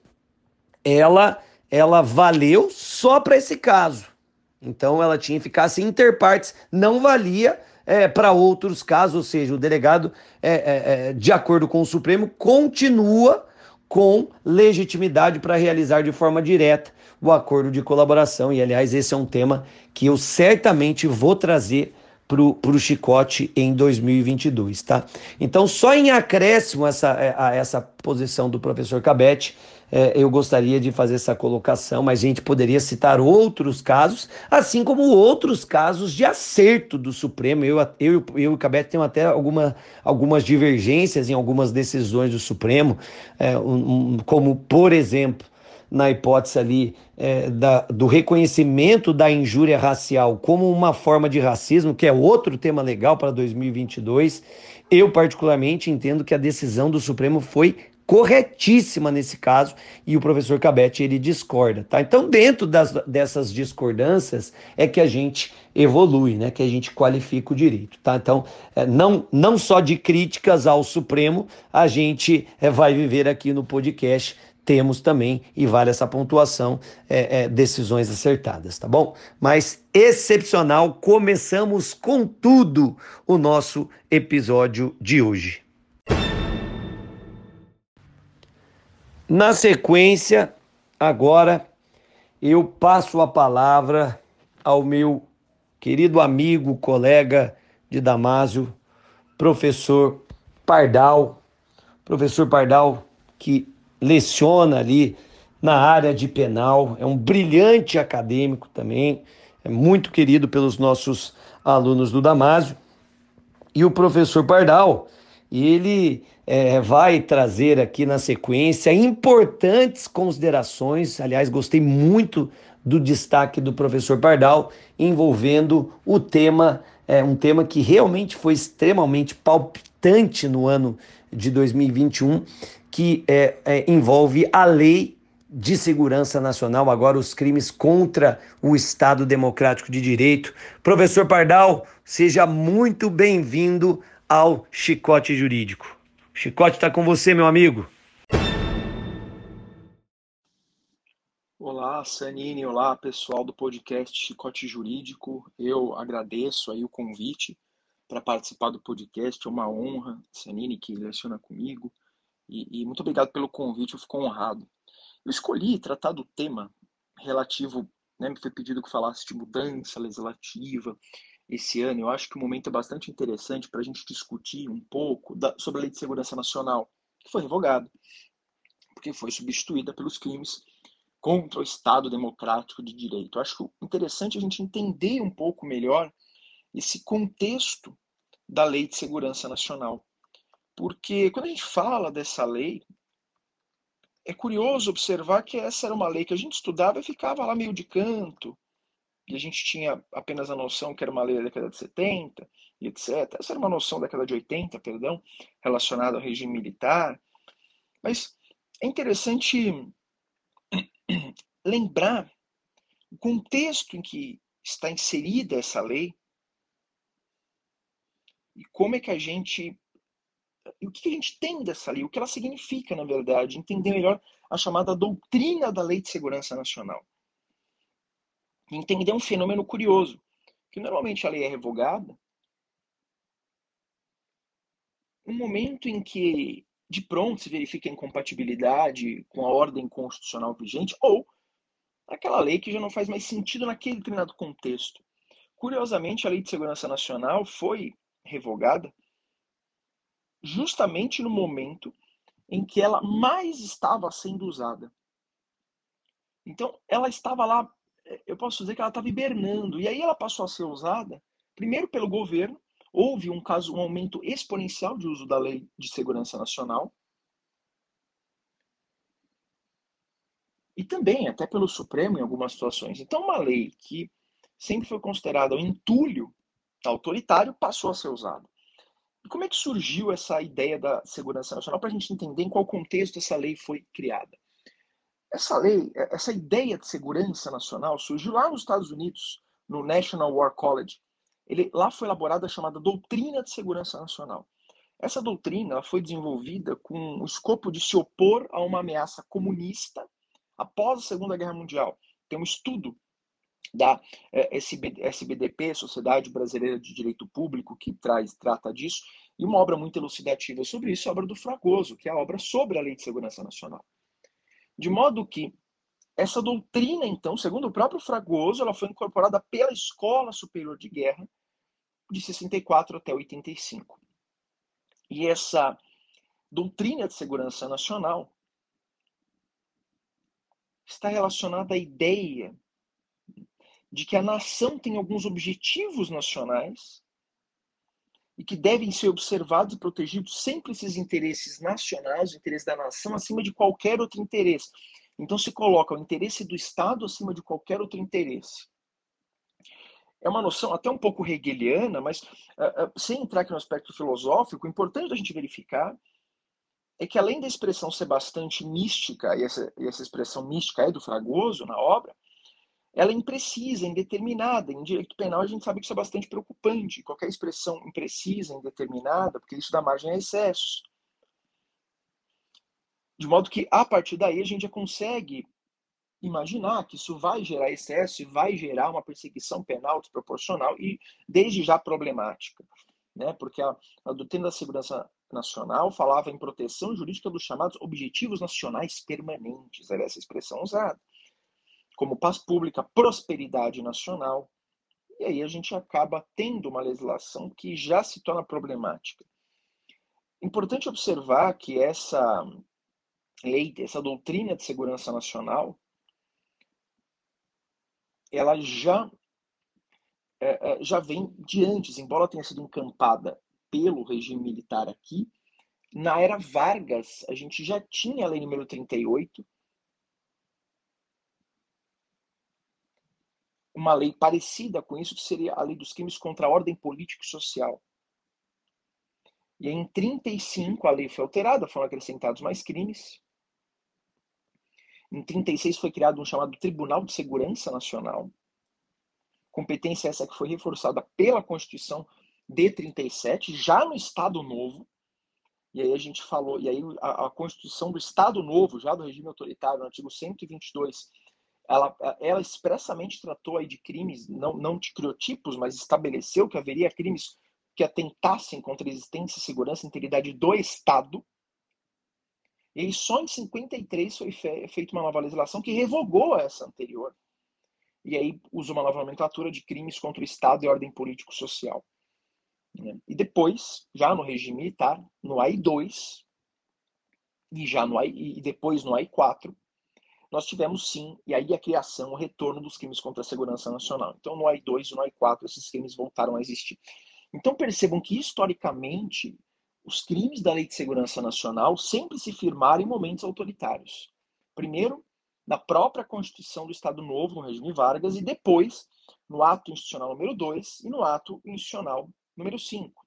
ela ela valeu só para esse caso. Então ela tinha eficácia interpartes, não valia é, para outros casos, ou seja, o delegado, é, é, é, de acordo com o Supremo, continua com legitimidade para realizar de forma direta o acordo de colaboração. E, aliás, esse é um tema que eu certamente vou trazer para o chicote em 2022, tá? Então, só em acréscimo essa, a essa posição do professor Cabete, é, eu gostaria de fazer essa colocação, mas a gente poderia citar outros casos, assim como outros casos de acerto do Supremo. Eu, eu, eu e o Cabete temos até alguma, algumas divergências em algumas decisões do Supremo, é, um, como, por exemplo, na hipótese ali é, da, do reconhecimento da injúria racial como uma forma de racismo, que é outro tema legal para 2022. Eu, particularmente, entendo que a decisão do Supremo foi corretíssima nesse caso e o professor Cabete ele discorda, tá? Então dentro das, dessas discordâncias é que a gente evolui, né? Que a gente qualifica o direito, tá? Então é, não não só de críticas ao Supremo a gente é, vai viver aqui no podcast temos também, e vale essa pontuação, é, é, decisões acertadas, tá bom? Mas excepcional, começamos com tudo o nosso episódio de hoje. Na sequência, agora eu passo a palavra ao meu querido amigo, colega de Damásio, professor Pardal. Professor Pardal, que leciona ali na área de penal, é um brilhante acadêmico também, é muito querido pelos nossos alunos do Damásio. E o professor Pardal, ele é, vai trazer aqui na sequência importantes considerações. Aliás, gostei muito do destaque do professor Pardal envolvendo o tema, é, um tema que realmente foi extremamente palpitante no ano de 2021, que é, é, envolve a lei de segurança nacional, agora os crimes contra o Estado Democrático de Direito. Professor Pardal, seja muito bem-vindo ao Chicote Jurídico. Chicote está com você, meu amigo. Olá, Sanine, olá, pessoal do podcast Chicote Jurídico. Eu agradeço aí o convite para participar do podcast, é uma honra, Sanine, que leciona comigo, e, e muito obrigado pelo convite, eu fico honrado. Eu escolhi tratar do tema relativo, né, me foi pedido que falasse de mudança legislativa esse ano. Eu acho que o momento é bastante interessante para a gente discutir um pouco da, sobre a Lei de Segurança Nacional, que foi revogada, porque foi substituída pelos crimes contra o Estado Democrático de Direito. Eu acho interessante a gente entender um pouco melhor esse contexto da Lei de Segurança Nacional. Porque quando a gente fala dessa lei, é curioso observar que essa era uma lei que a gente estudava e ficava lá meio de canto, e a gente tinha apenas a noção que era uma lei da década de 70 e etc. Essa era uma noção da década de 80, perdão, relacionada ao regime militar. Mas é interessante lembrar o contexto em que está inserida essa lei e como é que a gente o que a gente tem dessa lei, o que ela significa, na verdade, entender melhor a chamada doutrina da Lei de Segurança Nacional. Entender um fenômeno curioso, que normalmente a lei é revogada no momento em que de pronto se verifica incompatibilidade com a ordem constitucional vigente ou aquela lei que já não faz mais sentido naquele determinado contexto. Curiosamente, a Lei de Segurança Nacional foi revogada justamente no momento em que ela mais estava sendo usada. Então, ela estava lá, eu posso dizer que ela estava hibernando, e aí ela passou a ser usada, primeiro pelo governo, houve um caso, um aumento exponencial de uso da Lei de Segurança Nacional, e também até pelo Supremo em algumas situações. Então, uma lei que sempre foi considerada um entulho autoritário passou a ser usada. E como é que surgiu essa ideia da segurança nacional para a gente entender em qual contexto essa lei foi criada? Essa lei, essa ideia de segurança nacional surgiu lá nos Estados Unidos, no National War College. Ele, lá foi elaborada a chamada Doutrina de Segurança Nacional. Essa doutrina foi desenvolvida com o escopo de se opor a uma ameaça comunista após a Segunda Guerra Mundial. Tem um estudo da é, SBDP, Sociedade Brasileira de Direito Público, que traz, trata disso, e uma obra muito elucidativa sobre isso é a obra do Fragoso, que é a obra sobre a Lei de Segurança Nacional. De modo que essa doutrina, então, segundo o próprio Fragoso, ela foi incorporada pela Escola Superior de Guerra de 64 até 85. E essa doutrina de segurança nacional está relacionada à ideia de que a nação tem alguns objetivos nacionais e que devem ser observados e protegidos sempre esses interesses nacionais, o interesse da nação, acima de qualquer outro interesse. Então se coloca o interesse do Estado acima de qualquer outro interesse. É uma noção até um pouco hegeliana, mas uh, uh, sem entrar aqui no aspecto filosófico, o importante a gente verificar é que além da expressão ser bastante mística, e essa, e essa expressão mística é do Fragoso na obra, ela é imprecisa, indeterminada. Em direito penal, a gente sabe que isso é bastante preocupante. Qualquer expressão imprecisa, indeterminada, porque isso dá margem a excessos. De modo que, a partir daí, a gente já consegue imaginar que isso vai gerar excesso e vai gerar uma perseguição penal desproporcional e, desde já, problemática. Né? Porque a, a doutrina da segurança nacional falava em proteção jurídica dos chamados objetivos nacionais permanentes, era essa expressão usada como paz pública, prosperidade nacional. E aí a gente acaba tendo uma legislação que já se torna problemática. Importante observar que essa lei, essa doutrina de segurança nacional, ela já é, é, já vem de antes, embora tenha sido encampada pelo regime militar aqui, na era Vargas, a gente já tinha a lei número 38, uma lei parecida com isso, que seria a lei dos crimes contra a ordem política e social. E em 35 a lei foi alterada, foram acrescentados mais crimes. Em 36 foi criado um chamado Tribunal de Segurança Nacional. Competência essa que foi reforçada pela Constituição de 37, já no Estado Novo. E aí a gente falou, e aí a, a Constituição do Estado Novo, já do regime autoritário, no artigo 122, ela, ela expressamente tratou aí de crimes, não, não de criotipos, mas estabeleceu que haveria crimes que atentassem contra a existência, segurança e integridade do Estado. E aí só em 53 foi fe feita uma nova legislação que revogou essa anterior. E aí usa uma nova nomenclatura de crimes contra o Estado e ordem político-social. Né? E depois, já no regime militar, no AI-2, e já no e depois no AI-4, nós tivemos sim, e aí a criação, o retorno dos crimes contra a segurança nacional. Então, no AI-2 e no AI-4, esses crimes voltaram a existir. Então, percebam que, historicamente, os crimes da Lei de Segurança Nacional sempre se firmaram em momentos autoritários. Primeiro, na própria Constituição do Estado Novo, no regime Vargas, e depois, no ato institucional número 2 e no ato institucional número 5.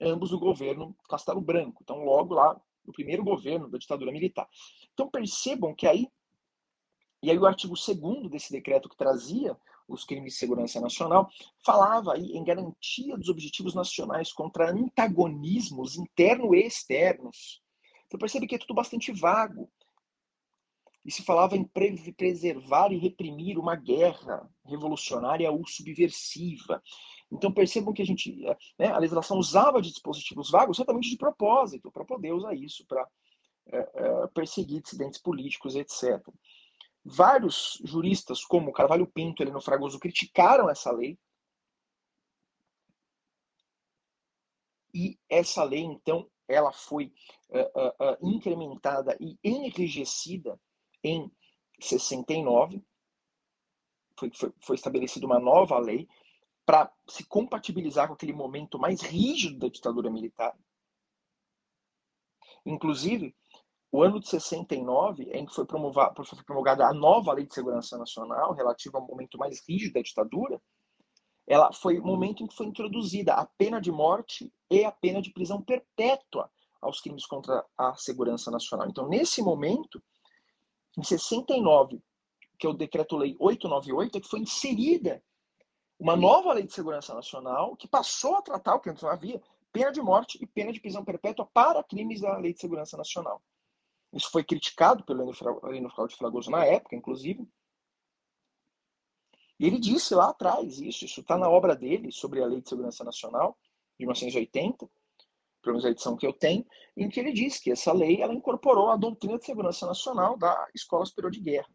Ambos do governo Castelo Branco. Então, logo lá, no primeiro governo da ditadura militar. Então, percebam que aí e aí o artigo 2 desse decreto que trazia os crimes de segurança nacional falava aí em garantia dos objetivos nacionais contra antagonismos internos e externos. Então percebe que é tudo bastante vago. E se falava em preservar e reprimir uma guerra revolucionária ou subversiva. Então percebam que a gente, né, a legislação usava de dispositivos vagos certamente de propósito, para poder usar isso, para é, é, perseguir dissidentes políticos, etc. Vários juristas, como Carvalho Pinto e Heleno Fragoso, criticaram essa lei. E essa lei, então, ela foi uh, uh, incrementada e enrijecida em 69. Foi, foi, foi estabelecida uma nova lei para se compatibilizar com aquele momento mais rígido da ditadura militar. Inclusive, o ano de 69, em que foi promulgada a nova Lei de Segurança Nacional, relativa ao momento mais rígido da ditadura, ela foi o momento em que foi introduzida a pena de morte e a pena de prisão perpétua aos crimes contra a segurança nacional. Então, nesse momento, em 69, que é o Decreto-Lei 898, é que foi inserida uma nova Lei de Segurança Nacional que passou a tratar o que antes não havia, pena de morte e pena de prisão perpétua para crimes da Lei de Segurança Nacional. Isso foi criticado pelo Heleno Fraud Fragoso na época, inclusive. E ele disse lá atrás isso, isso está na obra dele sobre a Lei de Segurança Nacional, de 1980, pelo menos a edição que eu tenho, em que ele diz que essa lei ela incorporou a doutrina de segurança nacional da Escola Superior de Guerra.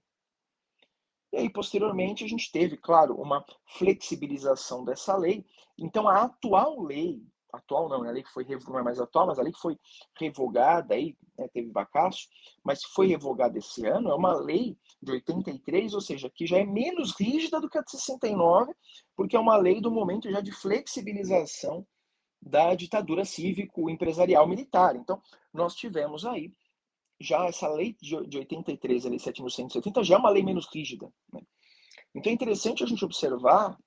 E aí, posteriormente, a gente teve, claro, uma flexibilização dessa lei. Então, a atual lei atual não, né? a lei que foi não é mais atual, mas a lei que foi revogada aí, né, teve vacaço, mas foi revogada esse ano, é uma lei de 83, ou seja, que já é menos rígida do que a de 69, porque é uma lei do momento já de flexibilização da ditadura cívico-empresarial militar. Então, nós tivemos aí já essa lei de 83, a lei 7.170, já é uma lei menos rígida. Né? Então é interessante a gente observar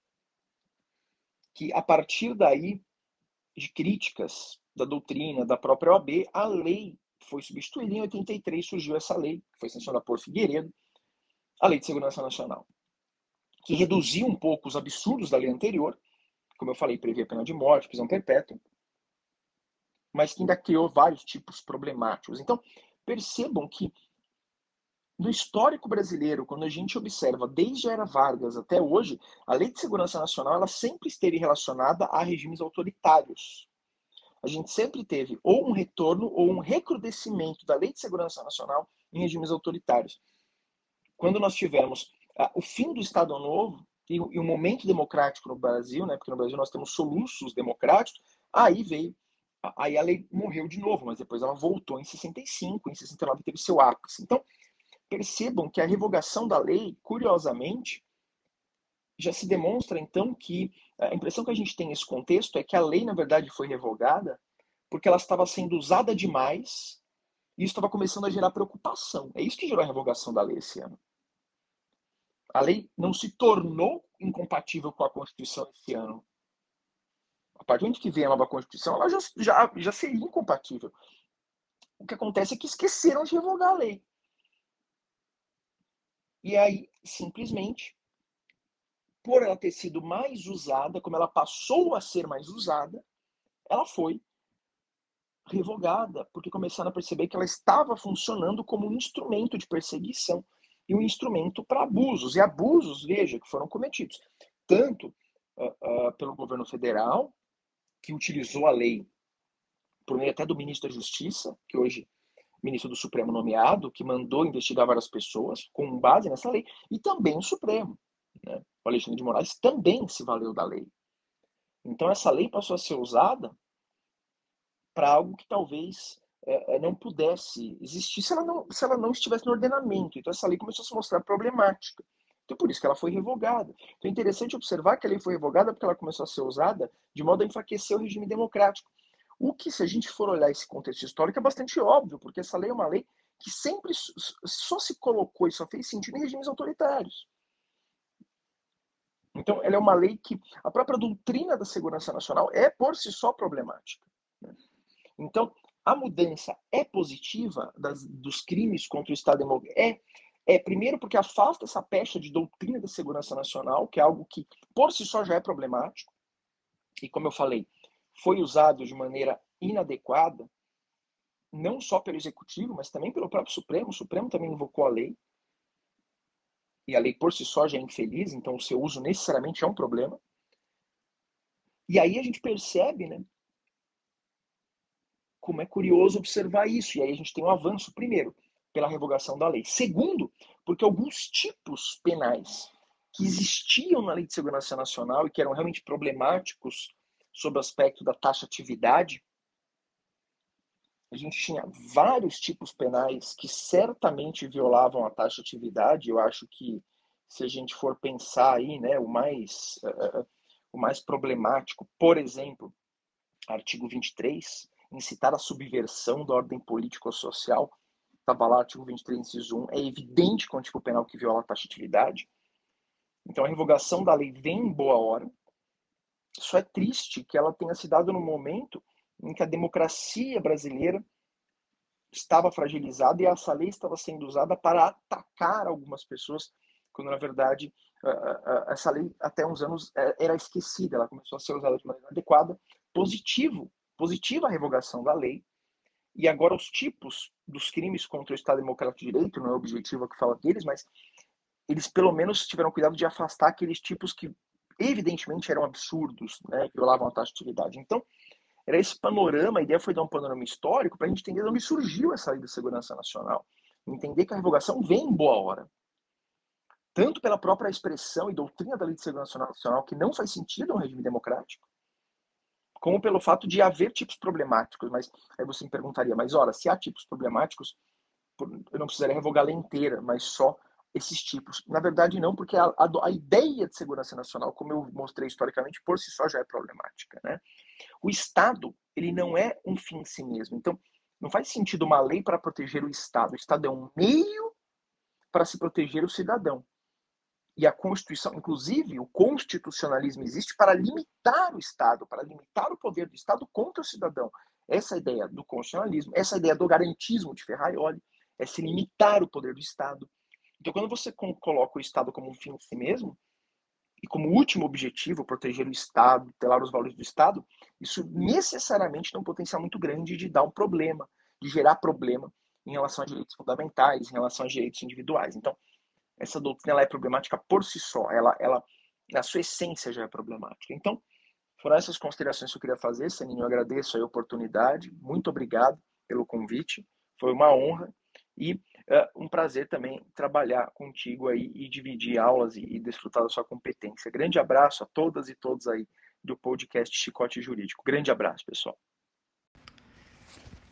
que a partir daí de críticas da doutrina da própria OAB, a lei foi substituída. Em 83 surgiu essa lei, que foi sancionada por Figueiredo, a Lei de Segurança Nacional, que reduziu um pouco os absurdos da lei anterior, como eu falei, previa pena de morte, prisão perpétua, mas que ainda criou vários tipos problemáticos. Então, percebam que no histórico brasileiro, quando a gente observa desde a era Vargas até hoje, a Lei de Segurança Nacional ela sempre esteve relacionada a regimes autoritários. A gente sempre teve ou um retorno ou um recrudescimento da Lei de Segurança Nacional em regimes autoritários. Quando nós tivemos ah, o fim do Estado Novo e, e o momento democrático no Brasil, né, porque no Brasil nós temos soluços democráticos, aí veio aí a lei morreu de novo, mas depois ela voltou em 65, em 69 teve seu ápice. Então, percebam que a revogação da lei, curiosamente, já se demonstra então que a impressão que a gente tem nesse contexto é que a lei, na verdade, foi revogada porque ela estava sendo usada demais e isso estava começando a gerar preocupação. É isso que gerou a revogação da lei esse ano. A lei não se tornou incompatível com a Constituição esse ano. A partir do momento que vem a nova Constituição, ela já, já, já seria incompatível. O que acontece é que esqueceram de revogar a lei. E aí, simplesmente, por ela ter sido mais usada, como ela passou a ser mais usada, ela foi revogada, porque começaram a perceber que ela estava funcionando como um instrumento de perseguição e um instrumento para abusos. E abusos, veja, que foram cometidos tanto uh, uh, pelo governo federal, que utilizou a lei por meio até do ministro da Justiça, que hoje ministro do Supremo nomeado, que mandou investigar várias pessoas com base nessa lei, e também o Supremo. Né? O Alexandre de Moraes também se valeu da lei. Então essa lei passou a ser usada para algo que talvez é, é, não pudesse existir se ela não, se ela não estivesse no ordenamento. Então essa lei começou a se mostrar problemática. Então por isso que ela foi revogada. Então é interessante observar que a lei foi revogada porque ela começou a ser usada de modo a enfraquecer o regime democrático. O que, se a gente for olhar esse contexto histórico, é bastante óbvio, porque essa lei é uma lei que sempre só se colocou e só fez sentido em regimes autoritários. Então, ela é uma lei que a própria doutrina da segurança nacional é por si só problemática. Né? Então, a mudança é positiva das, dos crimes contra o Estado Democrático? É, é, primeiro, porque afasta essa pecha de doutrina da segurança nacional, que é algo que por si só já é problemático. E, como eu falei, foi usado de maneira inadequada, não só pelo executivo, mas também pelo próprio Supremo. O Supremo também invocou a lei. E a lei por si só já é infeliz, então o seu uso necessariamente é um problema. E aí a gente percebe, né, como é curioso observar isso. E aí a gente tem um avanço, primeiro, pela revogação da lei. Segundo, porque alguns tipos penais que existiam na Lei de Segurança Nacional e que eram realmente problemáticos sob o aspecto da taxatividade, a gente tinha vários tipos penais que certamente violavam a taxatividade. Eu acho que se a gente for pensar aí, né, o mais uh, o mais problemático, por exemplo, artigo 23, incitar a subversão da ordem político-social, estava lá artigo 23, inciso 1, é evidente que é um tipo penal que viola a taxatividade. Então a revogação da lei vem em boa hora, só é triste que ela tenha se dado no momento em que a democracia brasileira estava fragilizada e essa lei estava sendo usada para atacar algumas pessoas, quando na verdade essa lei até uns anos é, era esquecida, ela começou a ser usada de maneira adequada. Positivo, positiva a revogação da lei. E agora os tipos dos crimes contra o Estado Democrático de Direito, não é o objetivo que fala deles, mas eles pelo menos tiveram cuidado de afastar aqueles tipos que evidentemente eram absurdos, né, violavam a taxa de atividade. Então, era esse panorama, a ideia foi dar um panorama histórico para a gente entender de onde surgiu essa lei de segurança nacional. Entender que a revogação vem em boa hora. Tanto pela própria expressão e doutrina da lei de segurança nacional, que não faz sentido um regime democrático, como pelo fato de haver tipos problemáticos. Mas aí você me perguntaria, mas ora, se há tipos problemáticos, eu não precisaria revogar a lei inteira, mas só esses tipos. Na verdade, não, porque a, a, a, ideia de segurança nacional, como eu mostrei historicamente, por si só já é problemática. Né? O Estado, ele não é um fim em si mesmo. Então, não faz sentido uma lei para proteger o Estado. O Estado é um meio para se proteger o cidadão. E a Constituição, inclusive, o constitucionalismo existe para limitar o Estado, para limitar o poder do Estado contra o cidadão. Essa ideia do constitucionalismo, essa ideia do garantismo de Ferraioli, é se limitar o poder do Estado. Então, quando você coloca o Estado como um fim em si mesmo, e como último objetivo proteger o Estado, telar os valores do Estado, isso necessariamente tem um potencial muito grande de dar um problema, de gerar problema em relação a direitos fundamentais, em relação a direitos individuais. Então, essa doutrina ela é problemática por si só, ela, ela na sua essência já é problemática. Então, foram essas considerações que eu queria fazer, Saninho, eu agradeço a oportunidade, muito obrigado pelo convite, foi uma honra e é um prazer também trabalhar contigo aí e dividir aulas e, e desfrutar da sua competência. Grande abraço a todas e todos aí do podcast Chicote Jurídico. Grande abraço, pessoal.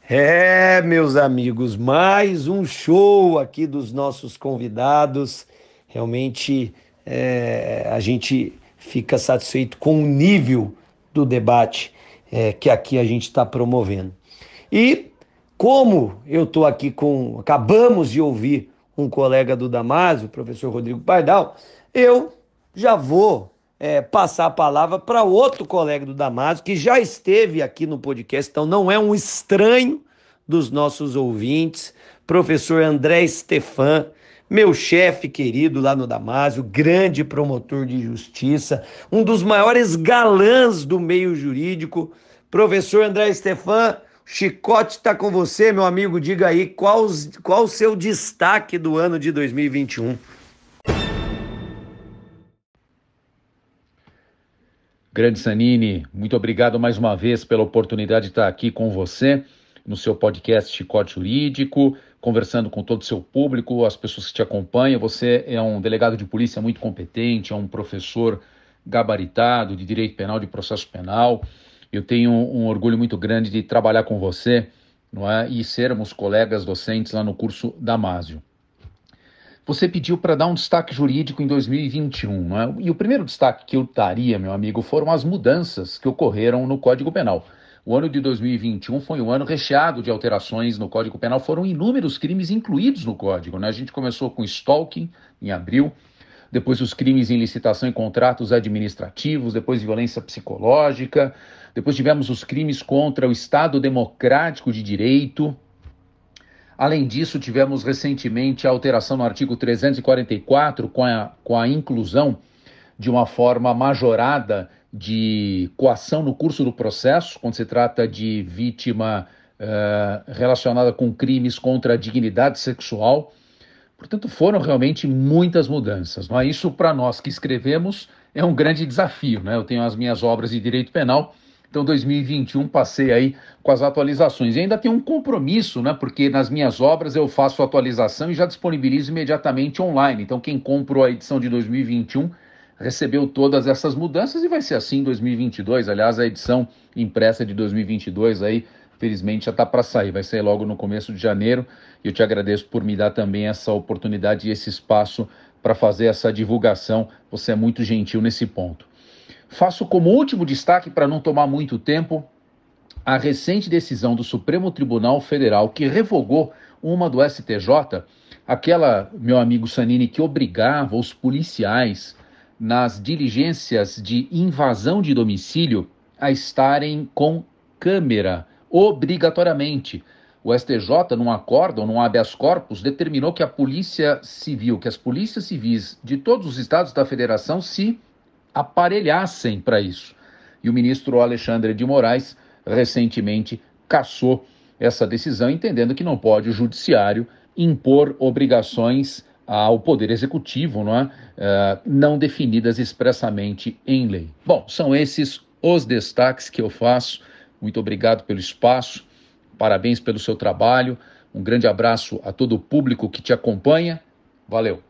É, meus amigos, mais um show aqui dos nossos convidados. Realmente é, a gente fica satisfeito com o nível do debate é, que aqui a gente está promovendo. E como eu estou aqui com. Acabamos de ouvir um colega do Damásio, o professor Rodrigo Pardal, eu já vou é, passar a palavra para outro colega do Damasio, que já esteve aqui no podcast, então não é um estranho dos nossos ouvintes, professor André Stefan, meu chefe querido lá no Damásio, grande promotor de justiça, um dos maiores galãs do meio jurídico, professor André Stefan. Chicote está com você, meu amigo. Diga aí qual, qual o seu destaque do ano de 2021. Grande Sanini, muito obrigado mais uma vez pela oportunidade de estar aqui com você no seu podcast Chicote Jurídico, conversando com todo o seu público, as pessoas que te acompanham. Você é um delegado de polícia muito competente, é um professor gabaritado de direito penal, de processo penal. Eu tenho um orgulho muito grande de trabalhar com você não é? e sermos colegas docentes lá no curso Damásio. Você pediu para dar um destaque jurídico em 2021, não é? E o primeiro destaque que eu daria, meu amigo, foram as mudanças que ocorreram no Código Penal. O ano de 2021 foi um ano recheado de alterações no Código Penal, foram inúmeros crimes incluídos no Código. Né? A gente começou com stalking em abril, depois os crimes em licitação e contratos administrativos, depois violência psicológica, depois tivemos os crimes contra o Estado Democrático de Direito, Além disso, tivemos recentemente a alteração no artigo 344 com a, com a inclusão de uma forma majorada de coação no curso do processo, quando se trata de vítima uh, relacionada com crimes contra a dignidade sexual. Portanto, foram realmente muitas mudanças. Não é? Isso, para nós que escrevemos, é um grande desafio. Né? Eu tenho as minhas obras de direito penal então, 2021 passei aí com as atualizações. E ainda tem um compromisso, né? Porque nas minhas obras eu faço atualização e já disponibilizo imediatamente online. Então, quem comprou a edição de 2021 recebeu todas essas mudanças e vai ser assim em 2022. Aliás, a edição impressa de 2022 aí, felizmente já está para sair. Vai sair logo no começo de janeiro. E eu te agradeço por me dar também essa oportunidade e esse espaço para fazer essa divulgação. Você é muito gentil nesse ponto. Faço como último destaque, para não tomar muito tempo, a recente decisão do Supremo Tribunal Federal que revogou uma do STJ, aquela, meu amigo Sanini, que obrigava os policiais nas diligências de invasão de domicílio a estarem com câmera, obrigatoriamente. O STJ, num acórdão, num habeas corpus, determinou que a Polícia Civil, que as polícias civis de todos os estados da federação se aparelhassem para isso. E o ministro Alexandre de Moraes recentemente cassou essa decisão, entendendo que não pode o judiciário impor obrigações ao Poder Executivo, não, é? Uh, não definidas expressamente em lei. Bom, são esses os destaques que eu faço. Muito obrigado pelo espaço, parabéns pelo seu trabalho. Um grande abraço a todo o público que te acompanha. Valeu!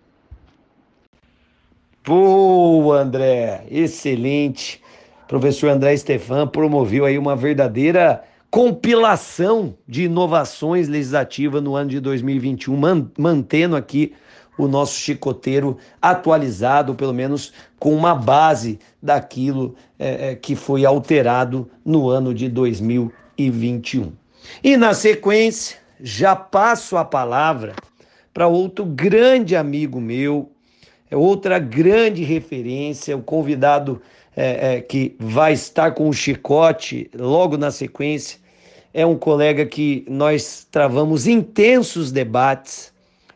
Boa, André, excelente. Professor André Stefan promoveu aí uma verdadeira compilação de inovações legislativas no ano de 2021, mantendo aqui o nosso chicoteiro atualizado, pelo menos com uma base daquilo é, é que foi alterado no ano de 2021. E na sequência, já passo a palavra para outro grande amigo meu, é outra grande referência, o convidado é, é, que vai estar com o chicote logo na sequência. É um colega que nós travamos intensos debates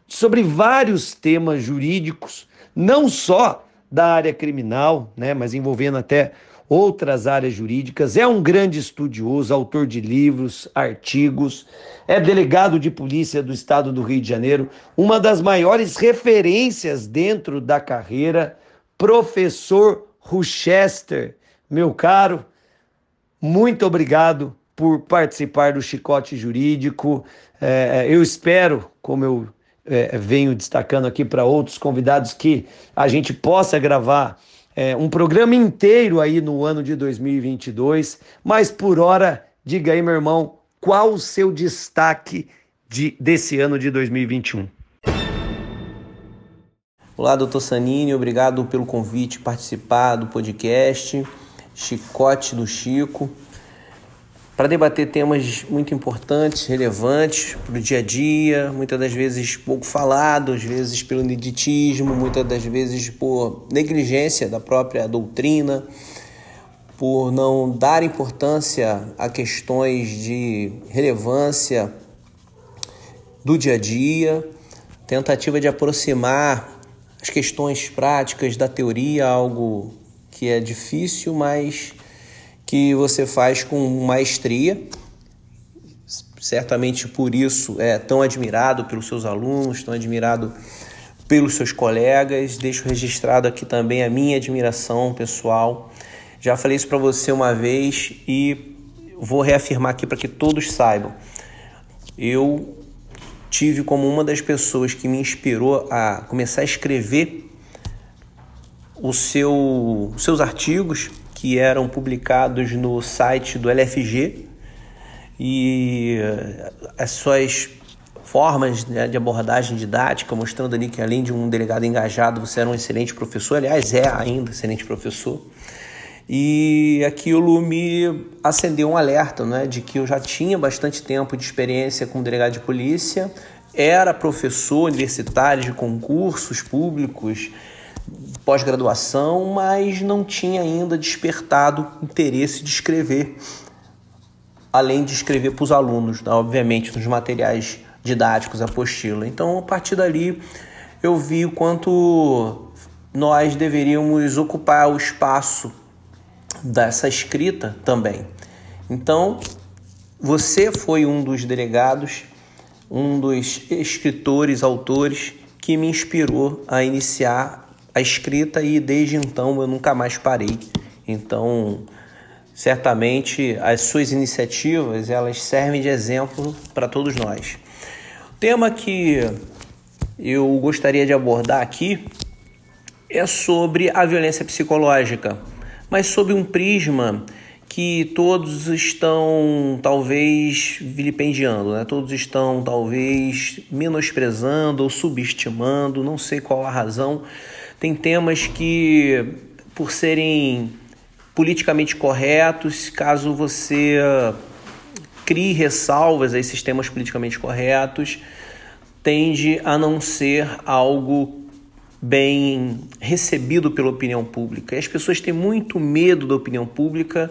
sobre vários temas jurídicos, não só da área criminal, né, mas envolvendo até outras áreas jurídicas, é um grande estudioso, autor de livros, artigos, é delegado de polícia do estado do Rio de Janeiro, uma das maiores referências dentro da carreira, professor Rochester. Meu caro, muito obrigado por participar do Chicote Jurídico. É, eu espero, como eu é, venho destacando aqui para outros convidados, que a gente possa gravar é, um programa inteiro aí no ano de 2022. Mas por hora, diga aí, meu irmão, qual o seu destaque de, desse ano de 2021? Olá, doutor Sanini, obrigado pelo convite participar do podcast Chicote do Chico. Para debater temas muito importantes, relevantes para o dia a dia, muitas das vezes pouco falado, às vezes pelo ineditismo, muitas das vezes por negligência da própria doutrina, por não dar importância a questões de relevância do dia a dia, tentativa de aproximar as questões práticas da teoria, algo que é difícil, mas que você faz com maestria. Certamente por isso é tão admirado pelos seus alunos, tão admirado pelos seus colegas. Deixo registrado aqui também a minha admiração pessoal. Já falei isso para você uma vez e vou reafirmar aqui para que todos saibam. Eu tive como uma das pessoas que me inspirou a começar a escrever os seu, seus artigos que eram publicados no site do LFG e eh, as suas formas né, de abordagem didática, mostrando ali que além de um delegado engajado, você era um excelente professor, aliás, é ainda excelente professor. E aquilo me acendeu um alerta né, de que eu já tinha bastante tempo de experiência como delegado de polícia, era professor universitário de concursos públicos, pós-graduação, mas não tinha ainda despertado interesse de escrever, além de escrever para os alunos, né? obviamente, nos materiais didáticos, apostila. Então, a partir dali, eu vi o quanto nós deveríamos ocupar o espaço dessa escrita também. Então, você foi um dos delegados, um dos escritores, autores que me inspirou a iniciar a escrita e desde então eu nunca mais parei. Então, certamente as suas iniciativas, elas servem de exemplo para todos nós. O tema que eu gostaria de abordar aqui é sobre a violência psicológica, mas sob um prisma que todos estão talvez vilipendiando, né? todos estão talvez menosprezando ou subestimando, não sei qual a razão, tem temas que, por serem politicamente corretos, caso você crie ressalvas a esses temas politicamente corretos, tende a não ser algo bem recebido pela opinião pública. E as pessoas têm muito medo da opinião pública.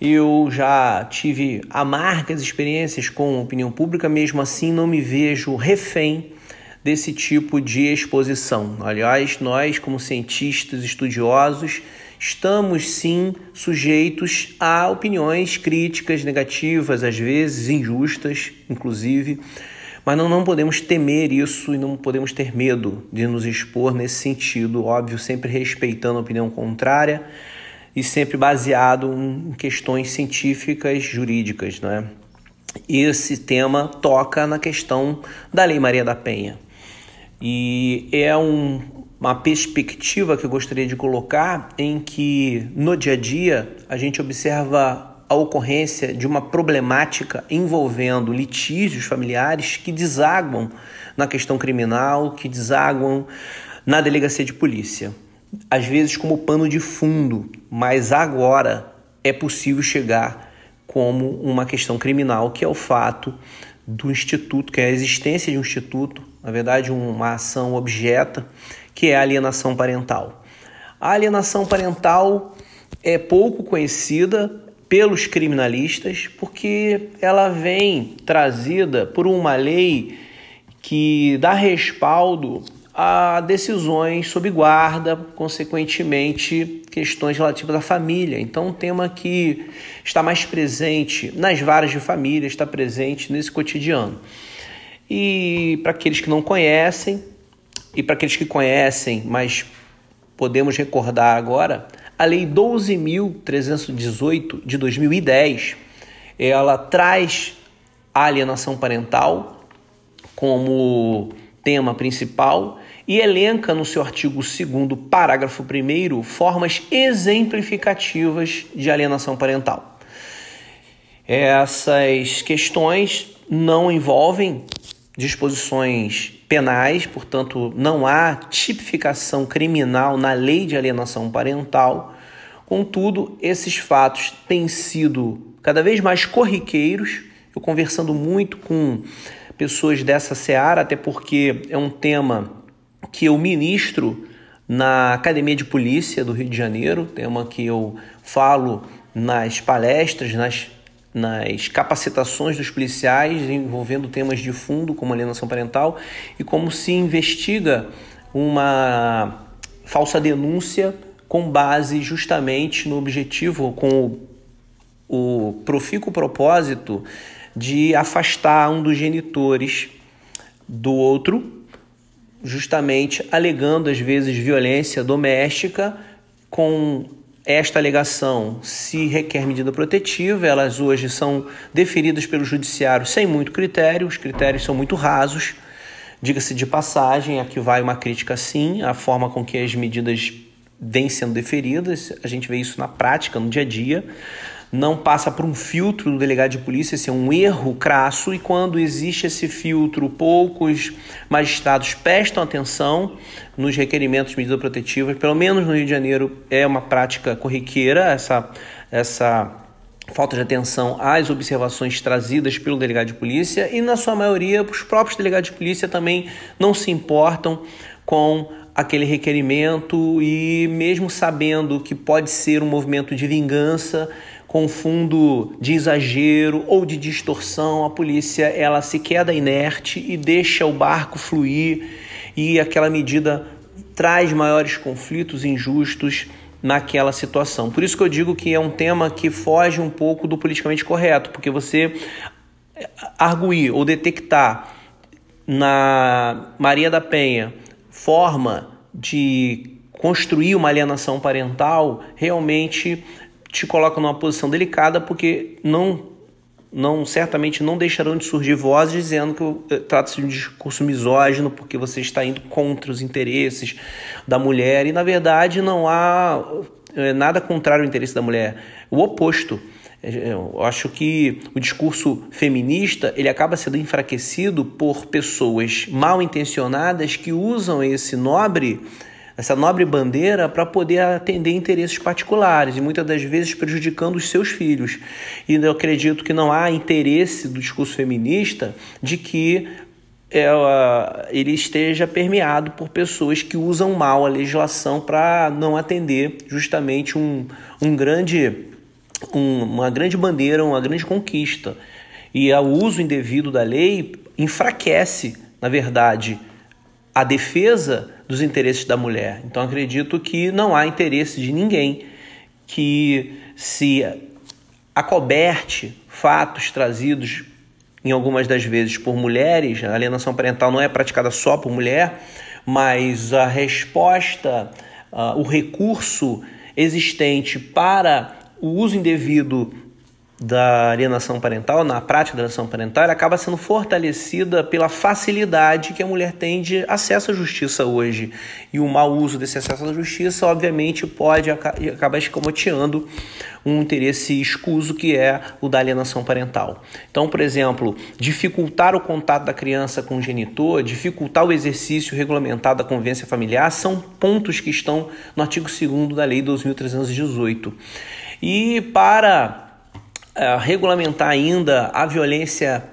Eu já tive amargas experiências com a opinião pública, mesmo assim não me vejo refém desse tipo de exposição. Aliás, nós, como cientistas estudiosos, estamos sim sujeitos a opiniões críticas, negativas, às vezes injustas, inclusive, mas não, não podemos temer isso e não podemos ter medo de nos expor nesse sentido, óbvio, sempre respeitando a opinião contrária e sempre baseado em questões científicas, jurídicas, não é? Esse tema toca na questão da Lei Maria da Penha. E é um, uma perspectiva que eu gostaria de colocar em que no dia a dia a gente observa a ocorrência de uma problemática envolvendo litígios familiares que desaguam na questão criminal, que desaguam na delegacia de polícia. Às vezes como pano de fundo, mas agora é possível chegar como uma questão criminal, que é o fato do instituto, que é a existência de um instituto na verdade, uma ação objeta, que é a alienação parental. A alienação parental é pouco conhecida pelos criminalistas porque ela vem trazida por uma lei que dá respaldo a decisões sob guarda, consequentemente questões relativas à família. Então, um tema que está mais presente nas varas de família, está presente nesse cotidiano. E para aqueles que não conhecem, e para aqueles que conhecem, mas podemos recordar agora, a Lei 12.318 de 2010, ela traz a alienação parental como tema principal e elenca no seu artigo 2 parágrafo 1 formas exemplificativas de alienação parental. Essas questões não envolvem disposições penais, portanto, não há tipificação criminal na lei de alienação parental, Contudo, esses fatos têm sido cada vez mais corriqueiros. Eu conversando muito com pessoas dessa seara, até porque é um tema que eu ministro na Academia de Polícia do Rio de Janeiro, tema que eu falo nas palestras, nas, nas capacitações dos policiais envolvendo temas de fundo, como alienação parental, e como se investiga uma falsa denúncia com base justamente no objetivo, com o, o profícuo propósito de afastar um dos genitores do outro justamente alegando às vezes violência doméstica com esta alegação se requer medida protetiva, elas hoje são deferidas pelo judiciário sem muito critério, os critérios são muito rasos. Diga-se de passagem, aqui vai uma crítica sim, a forma com que as medidas vêm sendo deferidas, a gente vê isso na prática, no dia a dia não passa por um filtro do delegado de polícia, esse é um erro crasso, e quando existe esse filtro, poucos magistrados prestam atenção nos requerimentos de medidas protetivas, pelo menos no Rio de Janeiro é uma prática corriqueira essa, essa falta de atenção às observações trazidas pelo delegado de polícia, e na sua maioria os próprios delegados de polícia também não se importam com aquele requerimento e mesmo sabendo que pode ser um movimento de vingança, com fundo de exagero ou de distorção, a polícia ela se queda inerte e deixa o barco fluir e aquela medida traz maiores conflitos injustos naquela situação. Por isso que eu digo que é um tema que foge um pouco do politicamente correto, porque você arguir ou detectar na Maria da Penha forma de construir uma alienação parental realmente te coloca numa posição delicada porque não não certamente não deixarão de surgir vozes dizendo que eh, trata-se de um discurso misógino porque você está indo contra os interesses da mulher e na verdade não há é, nada contrário ao interesse da mulher, o oposto. Eh, eu acho que o discurso feminista ele acaba sendo enfraquecido por pessoas mal intencionadas que usam esse nobre essa nobre bandeira para poder atender interesses particulares e muitas das vezes prejudicando os seus filhos. E eu acredito que não há interesse do discurso feminista de que ela, ele esteja permeado por pessoas que usam mal a legislação para não atender justamente um, um grande, um, uma grande bandeira, uma grande conquista. E o uso indevido da lei enfraquece, na verdade, a defesa dos interesses da mulher. Então acredito que não há interesse de ninguém que se acoberte fatos trazidos em algumas das vezes por mulheres, a alienação parental não é praticada só por mulher, mas a resposta, uh, o recurso existente para o uso indevido da alienação parental, na prática da alienação parental, ela acaba sendo fortalecida pela facilidade que a mulher tem de acesso à justiça hoje. E o mau uso desse acesso à justiça, obviamente, pode acabar escamoteando um interesse escuso que é o da alienação parental. Então, por exemplo, dificultar o contato da criança com o genitor, dificultar o exercício regulamentado da convivência familiar, são pontos que estão no artigo 2 da Lei 2.318. E para regulamentar ainda a violência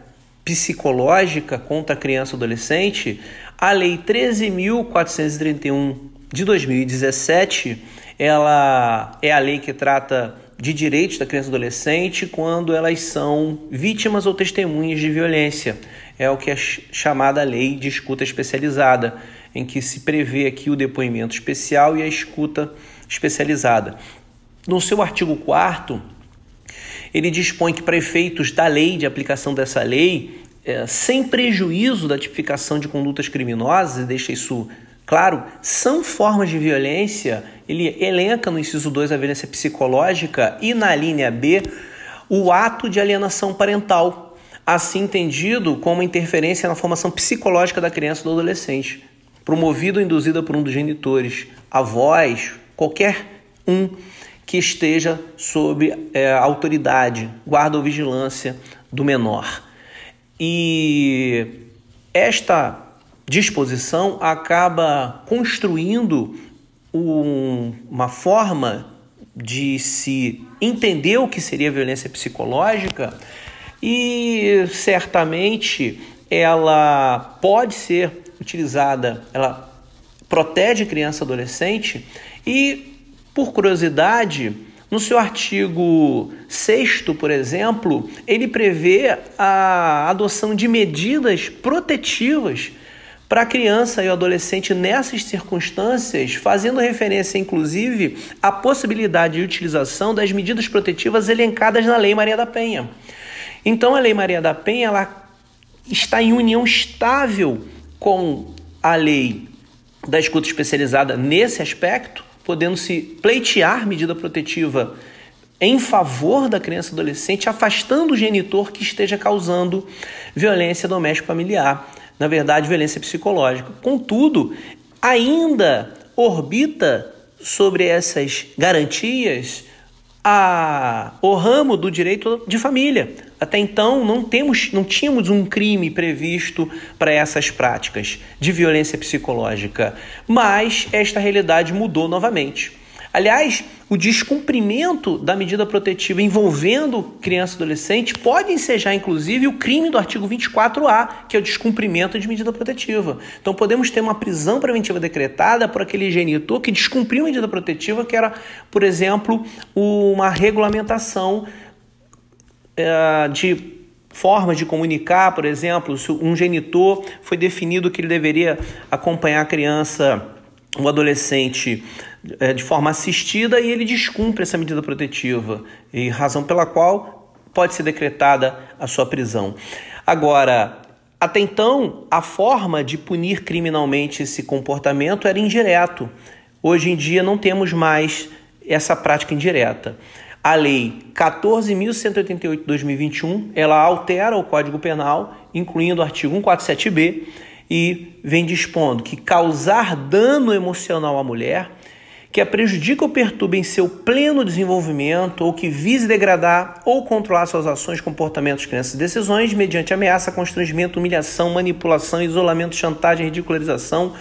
psicológica contra a criança e adolescente, a Lei 13.431 de 2017 ela é a lei que trata de direitos da criança e adolescente quando elas são vítimas ou testemunhas de violência. É o que é chamada lei de escuta especializada, em que se prevê aqui o depoimento especial e a escuta especializada. No seu artigo 4 ele dispõe que prefeitos da lei, de aplicação dessa lei, é, sem prejuízo da tipificação de condutas criminosas, e deixa isso claro, são formas de violência. Ele elenca no inciso 2 a violência psicológica e na linha B o ato de alienação parental, assim entendido como interferência na formação psicológica da criança ou do adolescente, promovida ou induzida por um dos genitores, avós, qualquer um que esteja sob é, autoridade, guarda ou vigilância do menor. E esta disposição acaba construindo um, uma forma de se entender o que seria violência psicológica e certamente ela pode ser utilizada, ela protege criança e adolescente e, por curiosidade, no seu artigo 6, por exemplo, ele prevê a adoção de medidas protetivas para a criança e o adolescente nessas circunstâncias, fazendo referência inclusive à possibilidade de utilização das medidas protetivas elencadas na Lei Maria da Penha. Então a Lei Maria da Penha ela está em união estável com a lei da escuta especializada nesse aspecto, podendo se pleitear medida protetiva em favor da criança e adolescente, afastando o genitor que esteja causando violência doméstica familiar na verdade, violência psicológica. Contudo, ainda orbita sobre essas garantias a, o ramo do direito de família. Até então não temos, não tínhamos um crime previsto para essas práticas de violência psicológica, mas esta realidade mudou novamente. Aliás, o descumprimento da medida protetiva envolvendo criança e adolescente pode ensejar, inclusive, o crime do artigo 24A, que é o descumprimento de medida protetiva. Então, podemos ter uma prisão preventiva decretada por aquele genitor que descumpriu a medida protetiva, que era, por exemplo, uma regulamentação de formas de comunicar, por exemplo, se um genitor foi definido que ele deveria acompanhar a criança, o adolescente é, de forma assistida e ele descumpre essa medida protetiva, e razão pela qual pode ser decretada a sua prisão. Agora, até então, a forma de punir criminalmente esse comportamento era indireto. Hoje em dia não temos mais essa prática indireta. A lei 14.188 de 2021, ela altera o Código Penal, incluindo o artigo 147b, e vem dispondo que causar dano emocional à mulher que a prejudique ou perturbe em seu pleno desenvolvimento ou que vise degradar ou controlar suas ações, comportamentos, crenças e decisões mediante ameaça, constrangimento, humilhação, manipulação, isolamento, chantagem, ridicularização,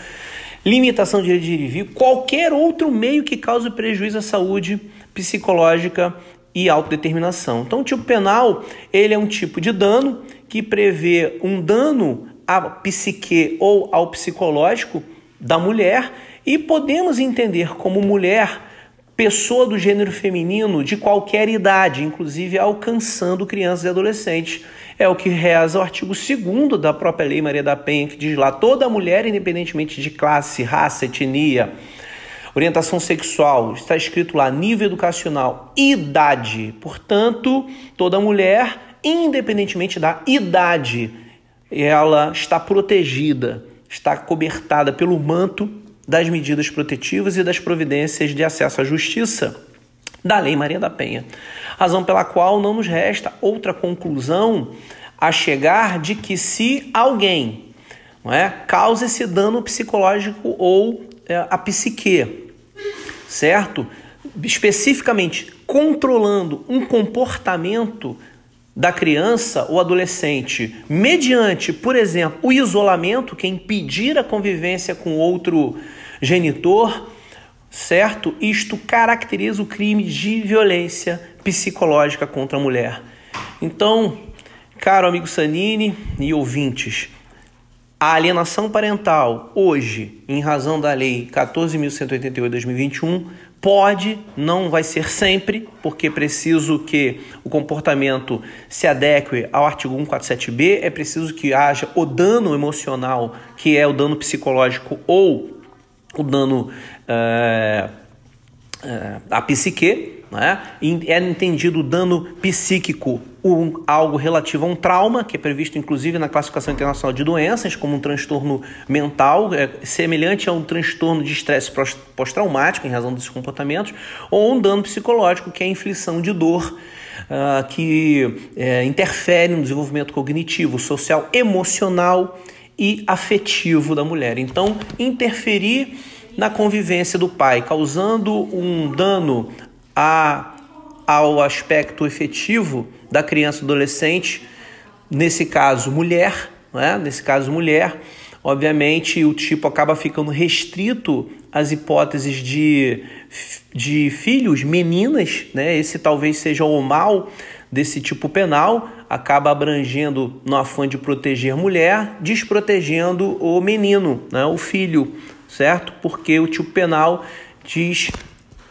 limitação de direito de ir vir, qualquer outro meio que cause prejuízo à saúde psicológica e autodeterminação. Então, o tipo penal, ele é um tipo de dano que prevê um dano à psique ou ao psicológico da mulher e podemos entender como mulher pessoa do gênero feminino de qualquer idade, inclusive alcançando crianças e adolescentes. É o que reza o artigo 2 da própria Lei Maria da Penha, que diz lá: toda mulher, independentemente de classe, raça, etnia, orientação sexual, está escrito lá nível educacional, idade. Portanto, toda mulher, independentemente da idade, ela está protegida, está cobertada pelo manto das medidas protetivas e das providências de acesso à justiça da Lei Maria da Penha. Razão pela qual não nos resta outra conclusão a chegar de que se alguém não é, causa esse dano psicológico ou é, a psique, certo? Especificamente controlando um comportamento da criança ou adolescente mediante, por exemplo, o isolamento, que é impedir a convivência com outro genitor, certo? Isto caracteriza o crime de violência psicológica contra a mulher. Então, caro amigo Sanini e ouvintes, a alienação parental hoje, em razão da lei 14.188/2021, Pode, não vai ser sempre, porque preciso que o comportamento se adeque ao artigo 147b, é preciso que haja o dano emocional, que é o dano psicológico ou o dano é, é, à psique, né? é entendido dano psíquico, um, algo relativo a um trauma, que é previsto inclusive na classificação internacional de doenças, como um transtorno mental, é, semelhante a um transtorno de estresse pós-traumático, em razão desses comportamentos, ou um dano psicológico, que é a inflição de dor. Uh, que é, interfere no desenvolvimento cognitivo, social, emocional e afetivo da mulher. Então, interferir na convivência do pai, causando um dano a, ao aspecto efetivo da criança e adolescente, nesse caso mulher, né? nesse caso mulher, obviamente o tipo acaba ficando restrito as hipóteses de, de filhos, meninas, né? Esse talvez seja o mal desse tipo penal, acaba abrangendo no afã de proteger mulher, desprotegendo o menino, né? o filho, certo? Porque o tipo penal diz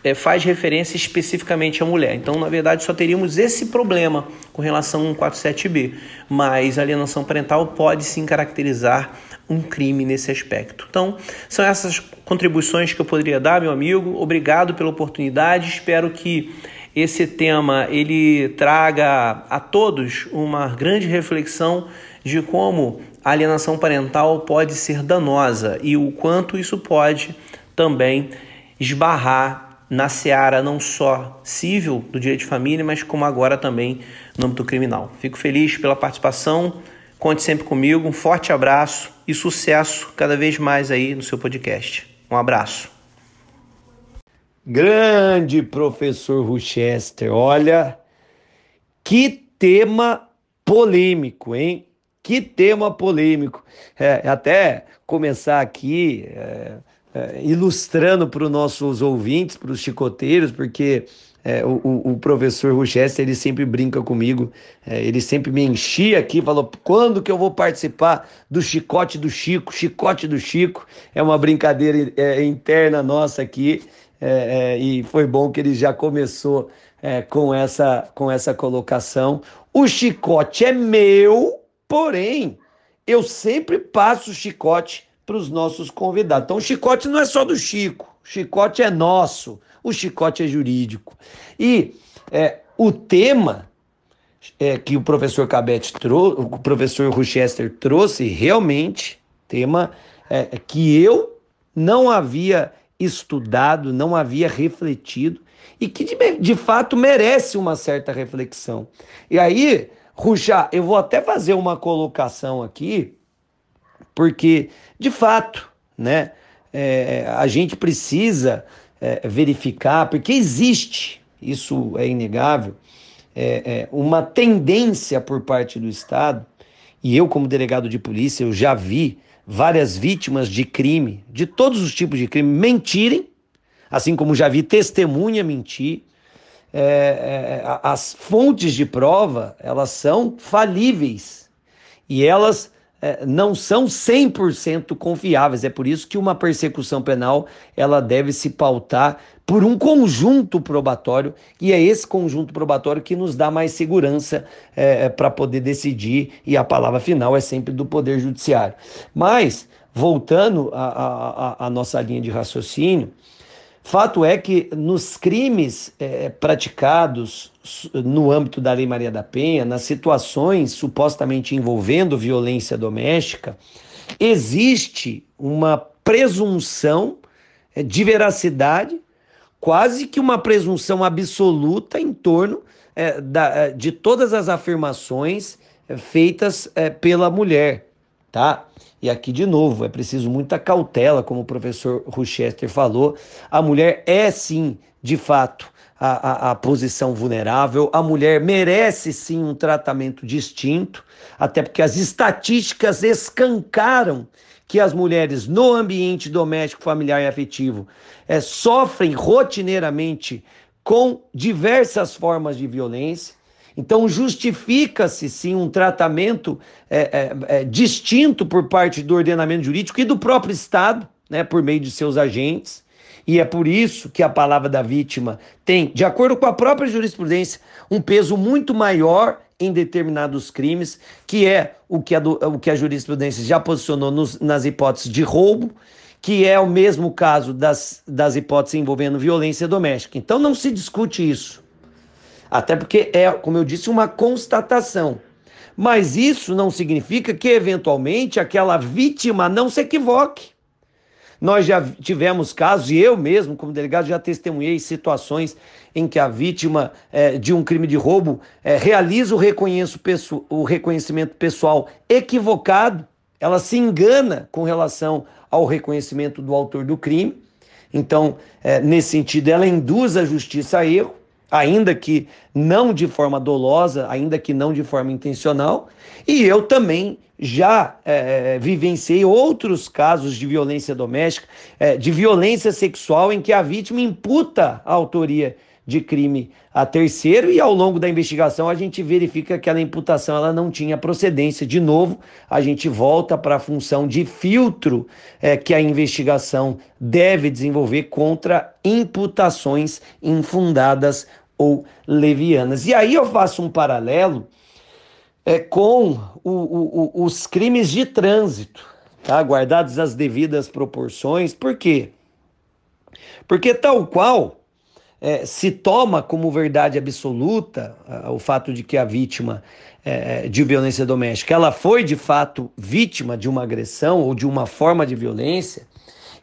é, faz referência especificamente à mulher. Então, na verdade, só teríamos esse problema com relação ao 147B, mas alienação parental pode sim caracterizar um crime nesse aspecto. Então, são essas contribuições que eu poderia dar, meu amigo. Obrigado pela oportunidade. Espero que esse tema ele traga a todos uma grande reflexão de como a alienação parental pode ser danosa e o quanto isso pode também esbarrar na seara não só civil do direito de família, mas como agora também no âmbito criminal. Fico feliz pela participação, conte sempre comigo, um forte abraço e sucesso cada vez mais aí no seu podcast. Um abraço. Grande professor Rochester, olha que tema polêmico, hein? Que tema polêmico. É, até começar aqui. É é, ilustrando para os nossos ouvintes, para os chicoteiros, porque é, o, o, professor Rochester, ele sempre brinca comigo, é, ele sempre me enchia aqui, falou, quando que eu vou participar do chicote do Chico, chicote do Chico, é uma brincadeira é, interna nossa aqui, é, e foi bom que ele já começou com, essa, com essa colocação. O chicote é meu, porém, eu sempre passo o chicote para os nossos convidados. Então, o chicote não é só do Chico, o chicote é nosso, o chicote é jurídico. E é, o tema é, que o professor Cabete trouxe, o professor Rochester trouxe, realmente, tema é, que eu não havia estudado, não havia refletido e que de, de fato merece uma certa reflexão. E aí, Ruxa, eu vou até fazer uma colocação aqui porque, de fato, né, é, a gente precisa é, verificar, porque existe, isso é inegável, é, é, uma tendência por parte do Estado, e eu, como delegado de polícia, eu já vi várias vítimas de crime, de todos os tipos de crime, mentirem, assim como já vi testemunha mentir. É, é, as fontes de prova, elas são falíveis e elas não são 100% confiáveis. É por isso que uma persecução penal ela deve se pautar por um conjunto probatório e é esse conjunto probatório que nos dá mais segurança é, é para poder decidir e a palavra final é sempre do Poder Judiciário. Mas, voltando à nossa linha de raciocínio, Fato é que nos crimes é, praticados no âmbito da Lei Maria da Penha, nas situações supostamente envolvendo violência doméstica, existe uma presunção é, de veracidade, quase que uma presunção absoluta em torno é, da, é, de todas as afirmações é, feitas é, pela mulher, tá? E aqui, de novo, é preciso muita cautela, como o professor Rochester falou. A mulher é, sim, de fato, a, a, a, posição vulnerável. A mulher merece, sim, um tratamento distinto, até porque as estatísticas escancaram que as mulheres no ambiente doméstico, familiar e afetivo é, sofrem rotineiramente com diversas formas de violência. Então, justifica-se sim um tratamento é, é, é, distinto por parte do ordenamento jurídico e do próprio Estado, né, por meio de seus agentes. E é por isso que a palavra da vítima tem, de acordo com a própria jurisprudência, um peso muito maior em determinados crimes, que é o que a, o que a jurisprudência já posicionou nos, nas hipóteses de roubo, que é o mesmo caso das, das hipóteses envolvendo violência doméstica. Então não se discute isso. Até porque é, como eu disse, uma constatação. Mas isso não significa que, eventualmente, aquela vítima não se equivoque. Nós já tivemos casos, e eu mesmo, como delegado, já testemunhei situações em que a vítima é, de um crime de roubo é, realiza o, o reconhecimento pessoal equivocado, ela se engana com relação ao reconhecimento do autor do crime. Então, é, nesse sentido, ela induz a justiça a erro ainda que não de forma dolosa, ainda que não de forma intencional, e eu também já é, vivenciei outros casos de violência doméstica, é, de violência sexual, em que a vítima imputa a autoria de crime a terceiro e ao longo da investigação a gente verifica que aquela imputação ela não tinha procedência. De novo, a gente volta para a função de filtro é, que a investigação deve desenvolver contra imputações infundadas ou levianas. E aí eu faço um paralelo é, com o, o, os crimes de trânsito, tá? guardados as devidas proporções. Por quê? Porque tal qual é, se toma como verdade absoluta o fato de que a vítima é, de violência doméstica ela foi de fato vítima de uma agressão ou de uma forma de violência,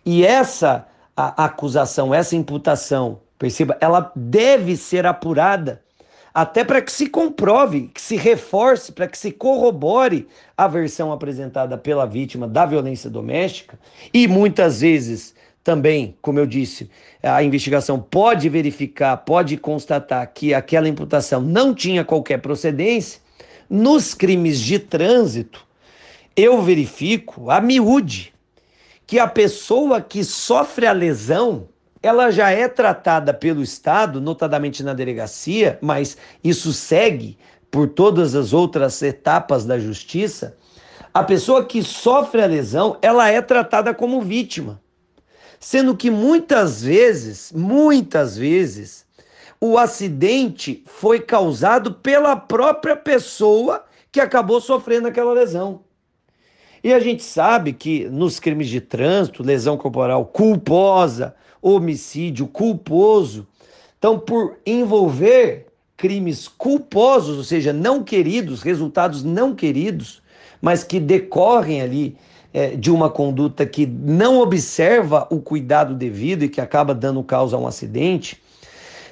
e essa a, acusação, essa imputação, perceba, ela deve ser apurada até para que se comprove, que se reforce, para que se corrobore a versão apresentada pela vítima da violência doméstica, e muitas vezes também, como eu disse, a investigação pode verificar, pode constatar que aquela imputação não tinha qualquer procedência. Nos crimes de trânsito, eu verifico a miúde que a pessoa que sofre a lesão, ela já é tratada pelo Estado, notadamente na delegacia, mas isso segue por todas as outras etapas da justiça. A pessoa que sofre a lesão, ela é tratada como vítima sendo que muitas vezes, muitas vezes, o acidente foi causado pela própria pessoa que acabou sofrendo aquela lesão. E a gente sabe que nos crimes de trânsito, lesão corporal culposa, homicídio culposo, então por envolver crimes culposos, ou seja, não queridos, resultados não queridos, mas que decorrem ali é, de uma conduta que não observa o cuidado devido e que acaba dando causa a um acidente,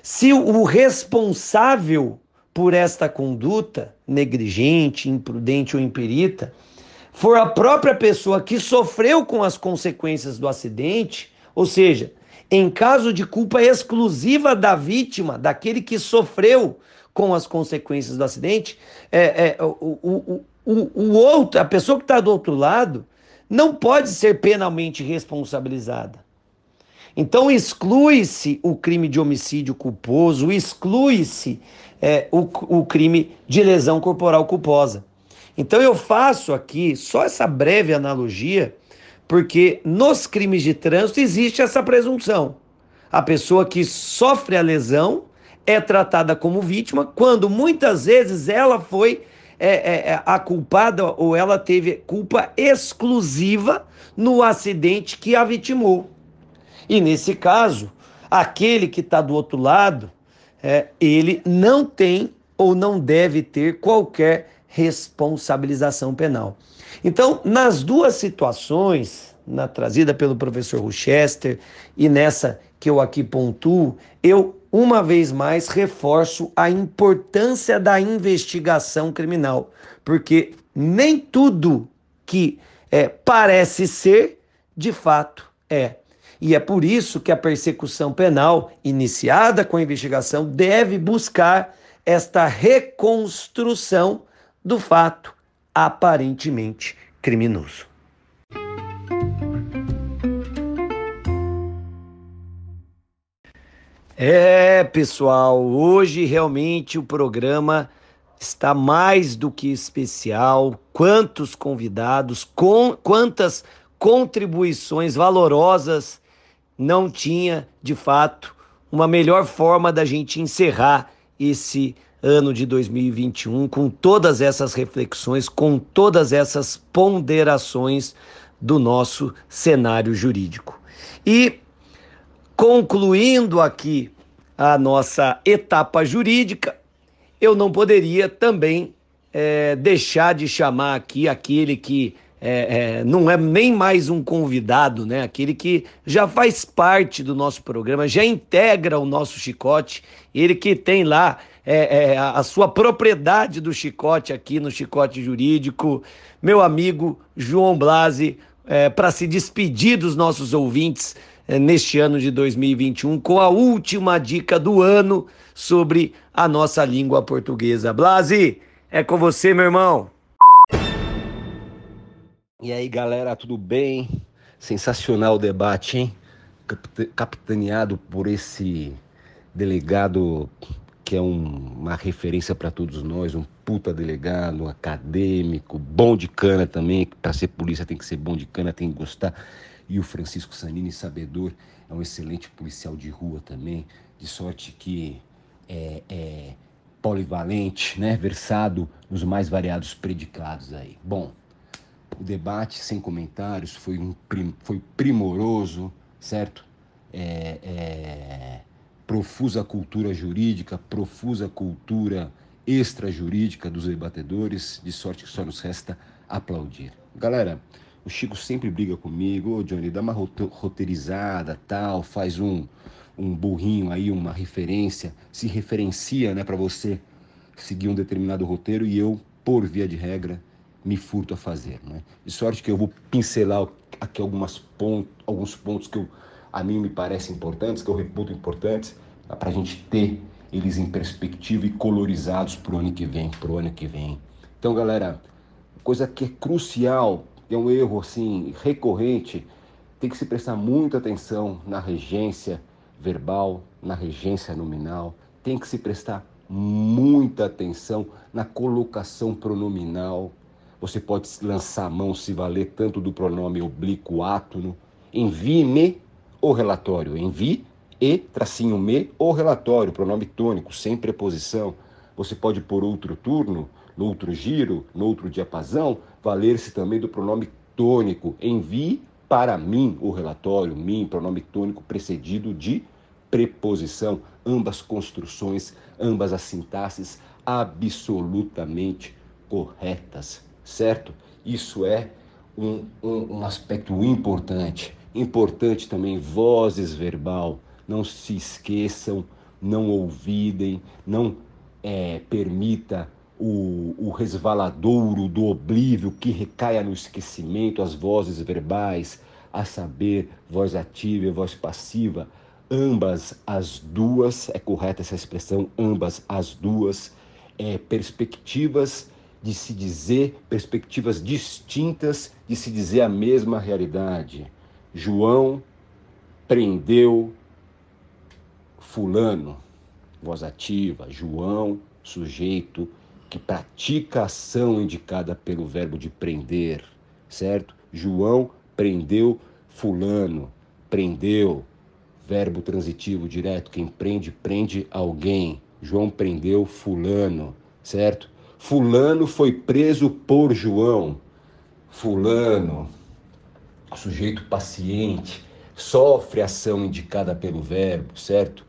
se o responsável por esta conduta, negligente, imprudente ou imperita, for a própria pessoa que sofreu com as consequências do acidente, ou seja, em caso de culpa exclusiva da vítima, daquele que sofreu com as consequências do acidente, é, é, o, o, o, o outro, a pessoa que está do outro lado, não pode ser penalmente responsabilizada. Então exclui-se o crime de homicídio culposo, exclui-se é, o, o crime de lesão corporal culposa. Então eu faço aqui só essa breve analogia, porque nos crimes de trânsito existe essa presunção. A pessoa que sofre a lesão é tratada como vítima, quando muitas vezes ela foi é, é, é, a culpada ou ela teve culpa exclusiva no acidente que a vitimou. E nesse caso, aquele que está do outro lado, é, ele não tem ou não deve ter qualquer responsabilização penal. Então, nas duas situações, na trazida pelo professor Rochester e nessa que eu aqui pontuo, eu uma vez mais reforço a importância da investigação criminal, porque nem tudo que é, parece ser, de fato é. E é por isso que a persecução penal, iniciada com a investigação, deve buscar esta reconstrução do fato aparentemente criminoso. É, pessoal, hoje realmente o programa está mais do que especial. Quantos convidados, com, quantas contribuições valorosas não tinha, de fato, uma melhor forma da gente encerrar esse ano de 2021 com todas essas reflexões, com todas essas ponderações do nosso cenário jurídico. E Concluindo aqui a nossa etapa jurídica, eu não poderia também é, deixar de chamar aqui aquele que é, é, não é nem mais um convidado, né? Aquele que já faz parte do nosso programa, já integra o nosso chicote, ele que tem lá é, é, a sua propriedade do chicote aqui no Chicote Jurídico, meu amigo João Blasi, é, para se despedir dos nossos ouvintes é, neste ano de 2021 com a última dica do ano sobre a nossa língua portuguesa. Blasi, é com você, meu irmão. E aí, galera, tudo bem? Sensacional o debate, hein? Capitaneado por esse delegado que é um, uma referência para todos nós, um puta delegado, um acadêmico, bom de cana também, para ser polícia tem que ser bom de cana, tem que gostar. E o Francisco Sanini, sabedor, é um excelente policial de rua também, de sorte que é, é polivalente, né, versado nos mais variados predicados aí. Bom, o debate sem comentários foi, um, foi primoroso, certo? É, é, profusa cultura jurídica, profusa cultura extrajurídica dos debatedores, de sorte que só nos resta aplaudir. Galera, o Chico sempre briga comigo, ô Johnny, dá uma roteirizada, tal, faz um, um burrinho aí, uma referência, se referencia, né, para você seguir um determinado roteiro e eu, por via de regra, me furto a fazer. Né? De sorte que eu vou pincelar aqui algumas pontos, alguns pontos que eu, a mim me parecem importantes, que eu reputo importantes, para a gente ter eles em perspectiva e colorizados para o ano que vem, para o ano que vem. Então, galera, coisa que é crucial, é um erro assim recorrente, tem que se prestar muita atenção na regência verbal, na regência nominal, tem que se prestar muita atenção na colocação pronominal, você pode lançar a mão se valer tanto do pronome oblíquo átono. Envie-me o relatório. Envie e tracinho me o relatório, pronome tônico, sem preposição. Você pode por outro turno, no outro giro, no outro diapasão, valer-se também do pronome tônico. Envie para mim o relatório, mim, pronome tônico precedido de preposição. Ambas construções, ambas as sintaxes absolutamente corretas certo? Isso é um, um, um aspecto importante. Importante também vozes verbal. Não se esqueçam, não ouvidem, não é, permita o, o resvaladouro do oblívio que recaia no esquecimento, as vozes verbais, a saber, voz ativa e voz passiva, ambas as duas, é correta essa expressão, ambas as duas, é, perspectivas de se dizer perspectivas distintas de se dizer a mesma realidade. João prendeu Fulano, voz ativa, João, sujeito que pratica a ação indicada pelo verbo de prender, certo? João prendeu Fulano, prendeu, verbo transitivo direto, quem prende, prende alguém. João prendeu Fulano, certo? Fulano foi preso por João. Fulano, sujeito paciente, sofre a ação indicada pelo verbo, certo?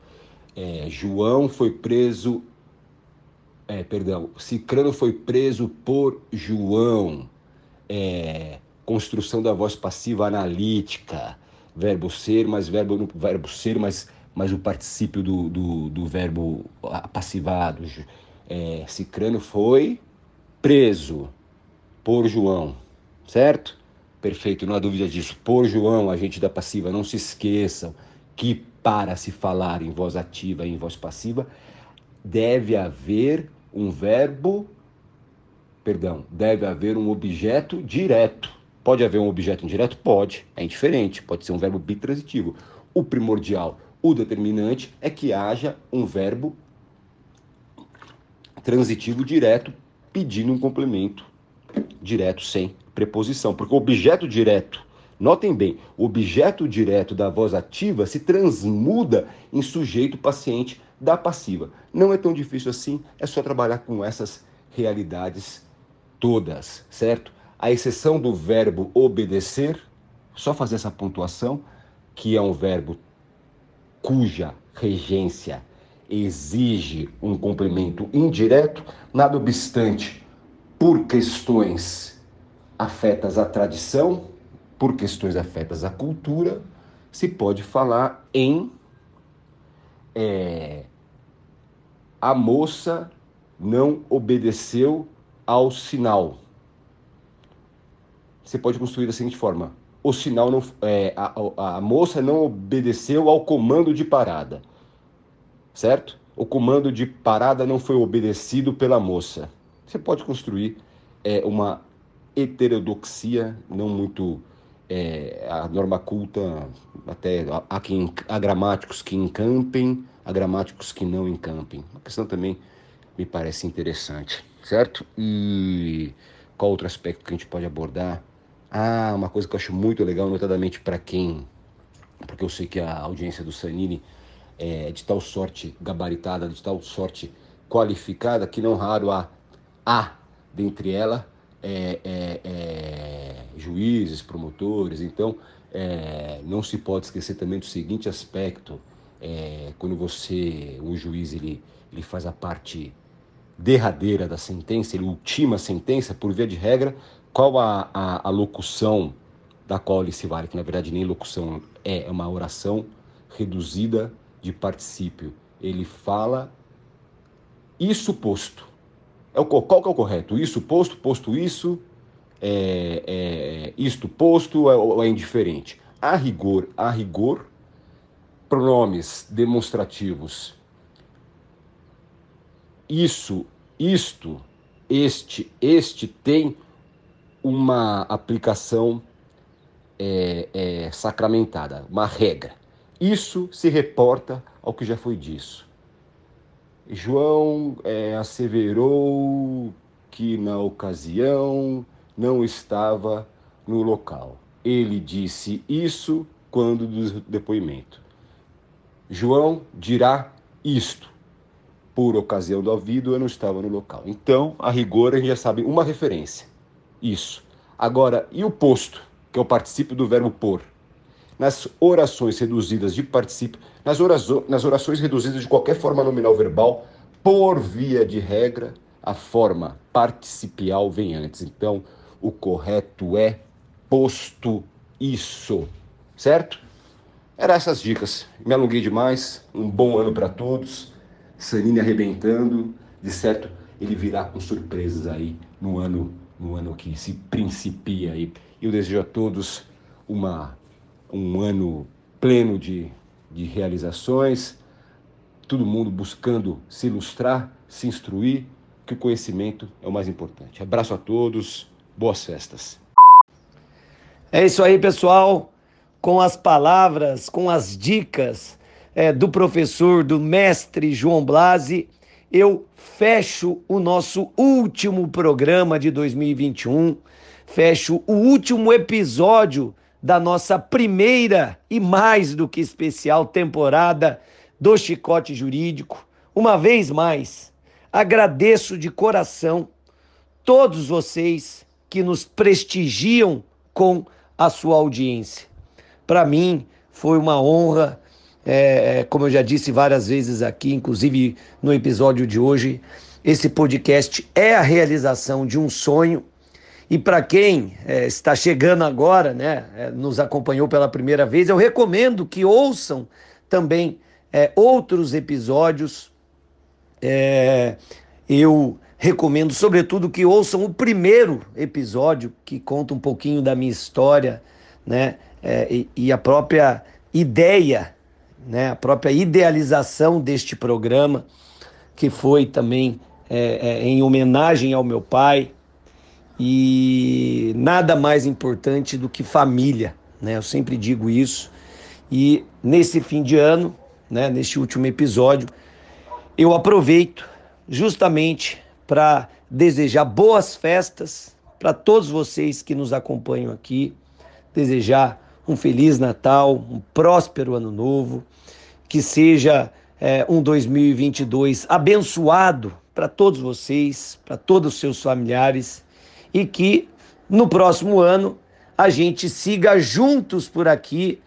É, João foi preso, é, perdão, Cicrano foi preso por João. É, construção da voz passiva analítica, verbo ser, mais verbo, verbo ser, mais, mais o particípio do, do, do verbo passivado é, Cicrano foi preso por João, certo? Perfeito, não há dúvida disso. Por João, agente da passiva, não se esqueçam que para se falar em voz ativa e em voz passiva, deve haver um verbo, perdão, deve haver um objeto direto. Pode haver um objeto indireto? Pode, é indiferente, pode ser um verbo bitransitivo. O primordial, o determinante é que haja um verbo transitivo direto pedindo um complemento direto sem preposição, porque o objeto direto, notem bem, o objeto direto da voz ativa se transmuda em sujeito paciente da passiva. Não é tão difícil assim, é só trabalhar com essas realidades todas, certo? A exceção do verbo obedecer, só fazer essa pontuação, que é um verbo cuja regência exige um complemento indireto, nada obstante, por questões afetas à tradição, por questões afetas à cultura, se pode falar em é, a moça não obedeceu ao sinal. Você pode construir da seguinte forma: o sinal não, é, a, a moça não obedeceu ao comando de parada, certo? O comando de parada não foi obedecido pela moça. Você pode construir é, uma heterodoxia não muito é, a norma culta até há, quem, há gramáticos que encampem, há gramáticos que não encampem. Uma questão também me parece interessante, certo? E qual outro aspecto que a gente pode abordar? Ah, uma coisa que eu acho muito legal, notadamente para quem, porque eu sei que a audiência do Sanini é de tal sorte gabaritada, de tal sorte qualificada, que não raro há, há dentre ela é, é, é, juízes, promotores. Então, é, não se pode esquecer também do seguinte aspecto: é, quando você, o juiz, ele, ele faz a parte derradeira da sentença, ele ultima a sentença, por via de regra, qual a, a, a locução da qual ele se vale, que na verdade nem locução é, é uma oração reduzida de particípio. Ele fala isso posto. É o, qual que é o correto? Isso posto, posto isso, é, é, isto posto ou é, é indiferente? A rigor, a rigor, pronomes demonstrativos. Isso, isto, este, este tem uma aplicação é, é, sacramentada, uma regra. Isso se reporta ao que já foi disso. João é, asseverou que na ocasião não estava no local. Ele disse isso quando do depoimento. João dirá isto. Por ocasião do ouvido, eu não estava no local. Então, a rigor, a gente já sabe uma referência. Isso. Agora, e o posto, que é o particípio do verbo por? Nas orações reduzidas de particípio, nas, orações, nas orações reduzidas de qualquer forma nominal verbal, por via de regra, a forma participial vem antes. Então, o correto é posto isso, certo? Eram essas dicas. Me alonguei demais. Um bom ano para todos. Sanini arrebentando. De certo, ele virá com surpresas aí no ano no ano que se principia aí. Eu desejo a todos uma, um ano pleno de, de realizações, todo mundo buscando se ilustrar, se instruir, que o conhecimento é o mais importante. Abraço a todos, boas festas. É isso aí, pessoal. Com as palavras, com as dicas é, do professor, do mestre João Blasi, eu fecho o nosso último programa de 2021, fecho o último episódio da nossa primeira e mais do que especial temporada do Chicote Jurídico. Uma vez mais, agradeço de coração todos vocês que nos prestigiam com a sua audiência. Para mim, foi uma honra é, é, como eu já disse várias vezes aqui, inclusive no episódio de hoje, esse podcast é a realização de um sonho. E para quem é, está chegando agora, né, é, nos acompanhou pela primeira vez, eu recomendo que ouçam também é, outros episódios. É, eu recomendo, sobretudo, que ouçam o primeiro episódio, que conta um pouquinho da minha história, né, e, e a própria ideia né, a própria idealização deste programa, que foi também é, é, em homenagem ao meu pai, e nada mais importante do que família, né? Eu sempre digo isso. E nesse fim de ano, né, neste último episódio, eu aproveito justamente para desejar boas festas para todos vocês que nos acompanham aqui, desejar um feliz Natal, um próspero ano novo, que seja é, um 2022 abençoado para todos vocês, para todos os seus familiares e que no próximo ano a gente siga juntos por aqui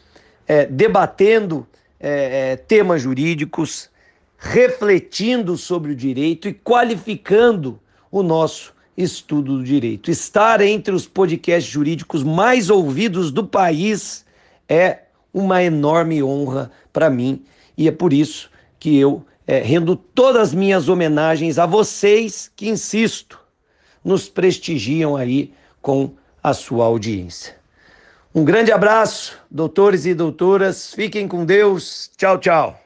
é, debatendo é, é temas jurídicos, refletindo sobre o direito e qualificando o nosso estudo do direito. Estar entre os podcasts jurídicos mais ouvidos do país é uma enorme honra para mim e é por isso que eu é, rendo todas as minhas homenagens a vocês que, insisto, nos prestigiam aí com a sua audiência. Um grande abraço, doutores e doutoras. Fiquem com Deus. Tchau, tchau.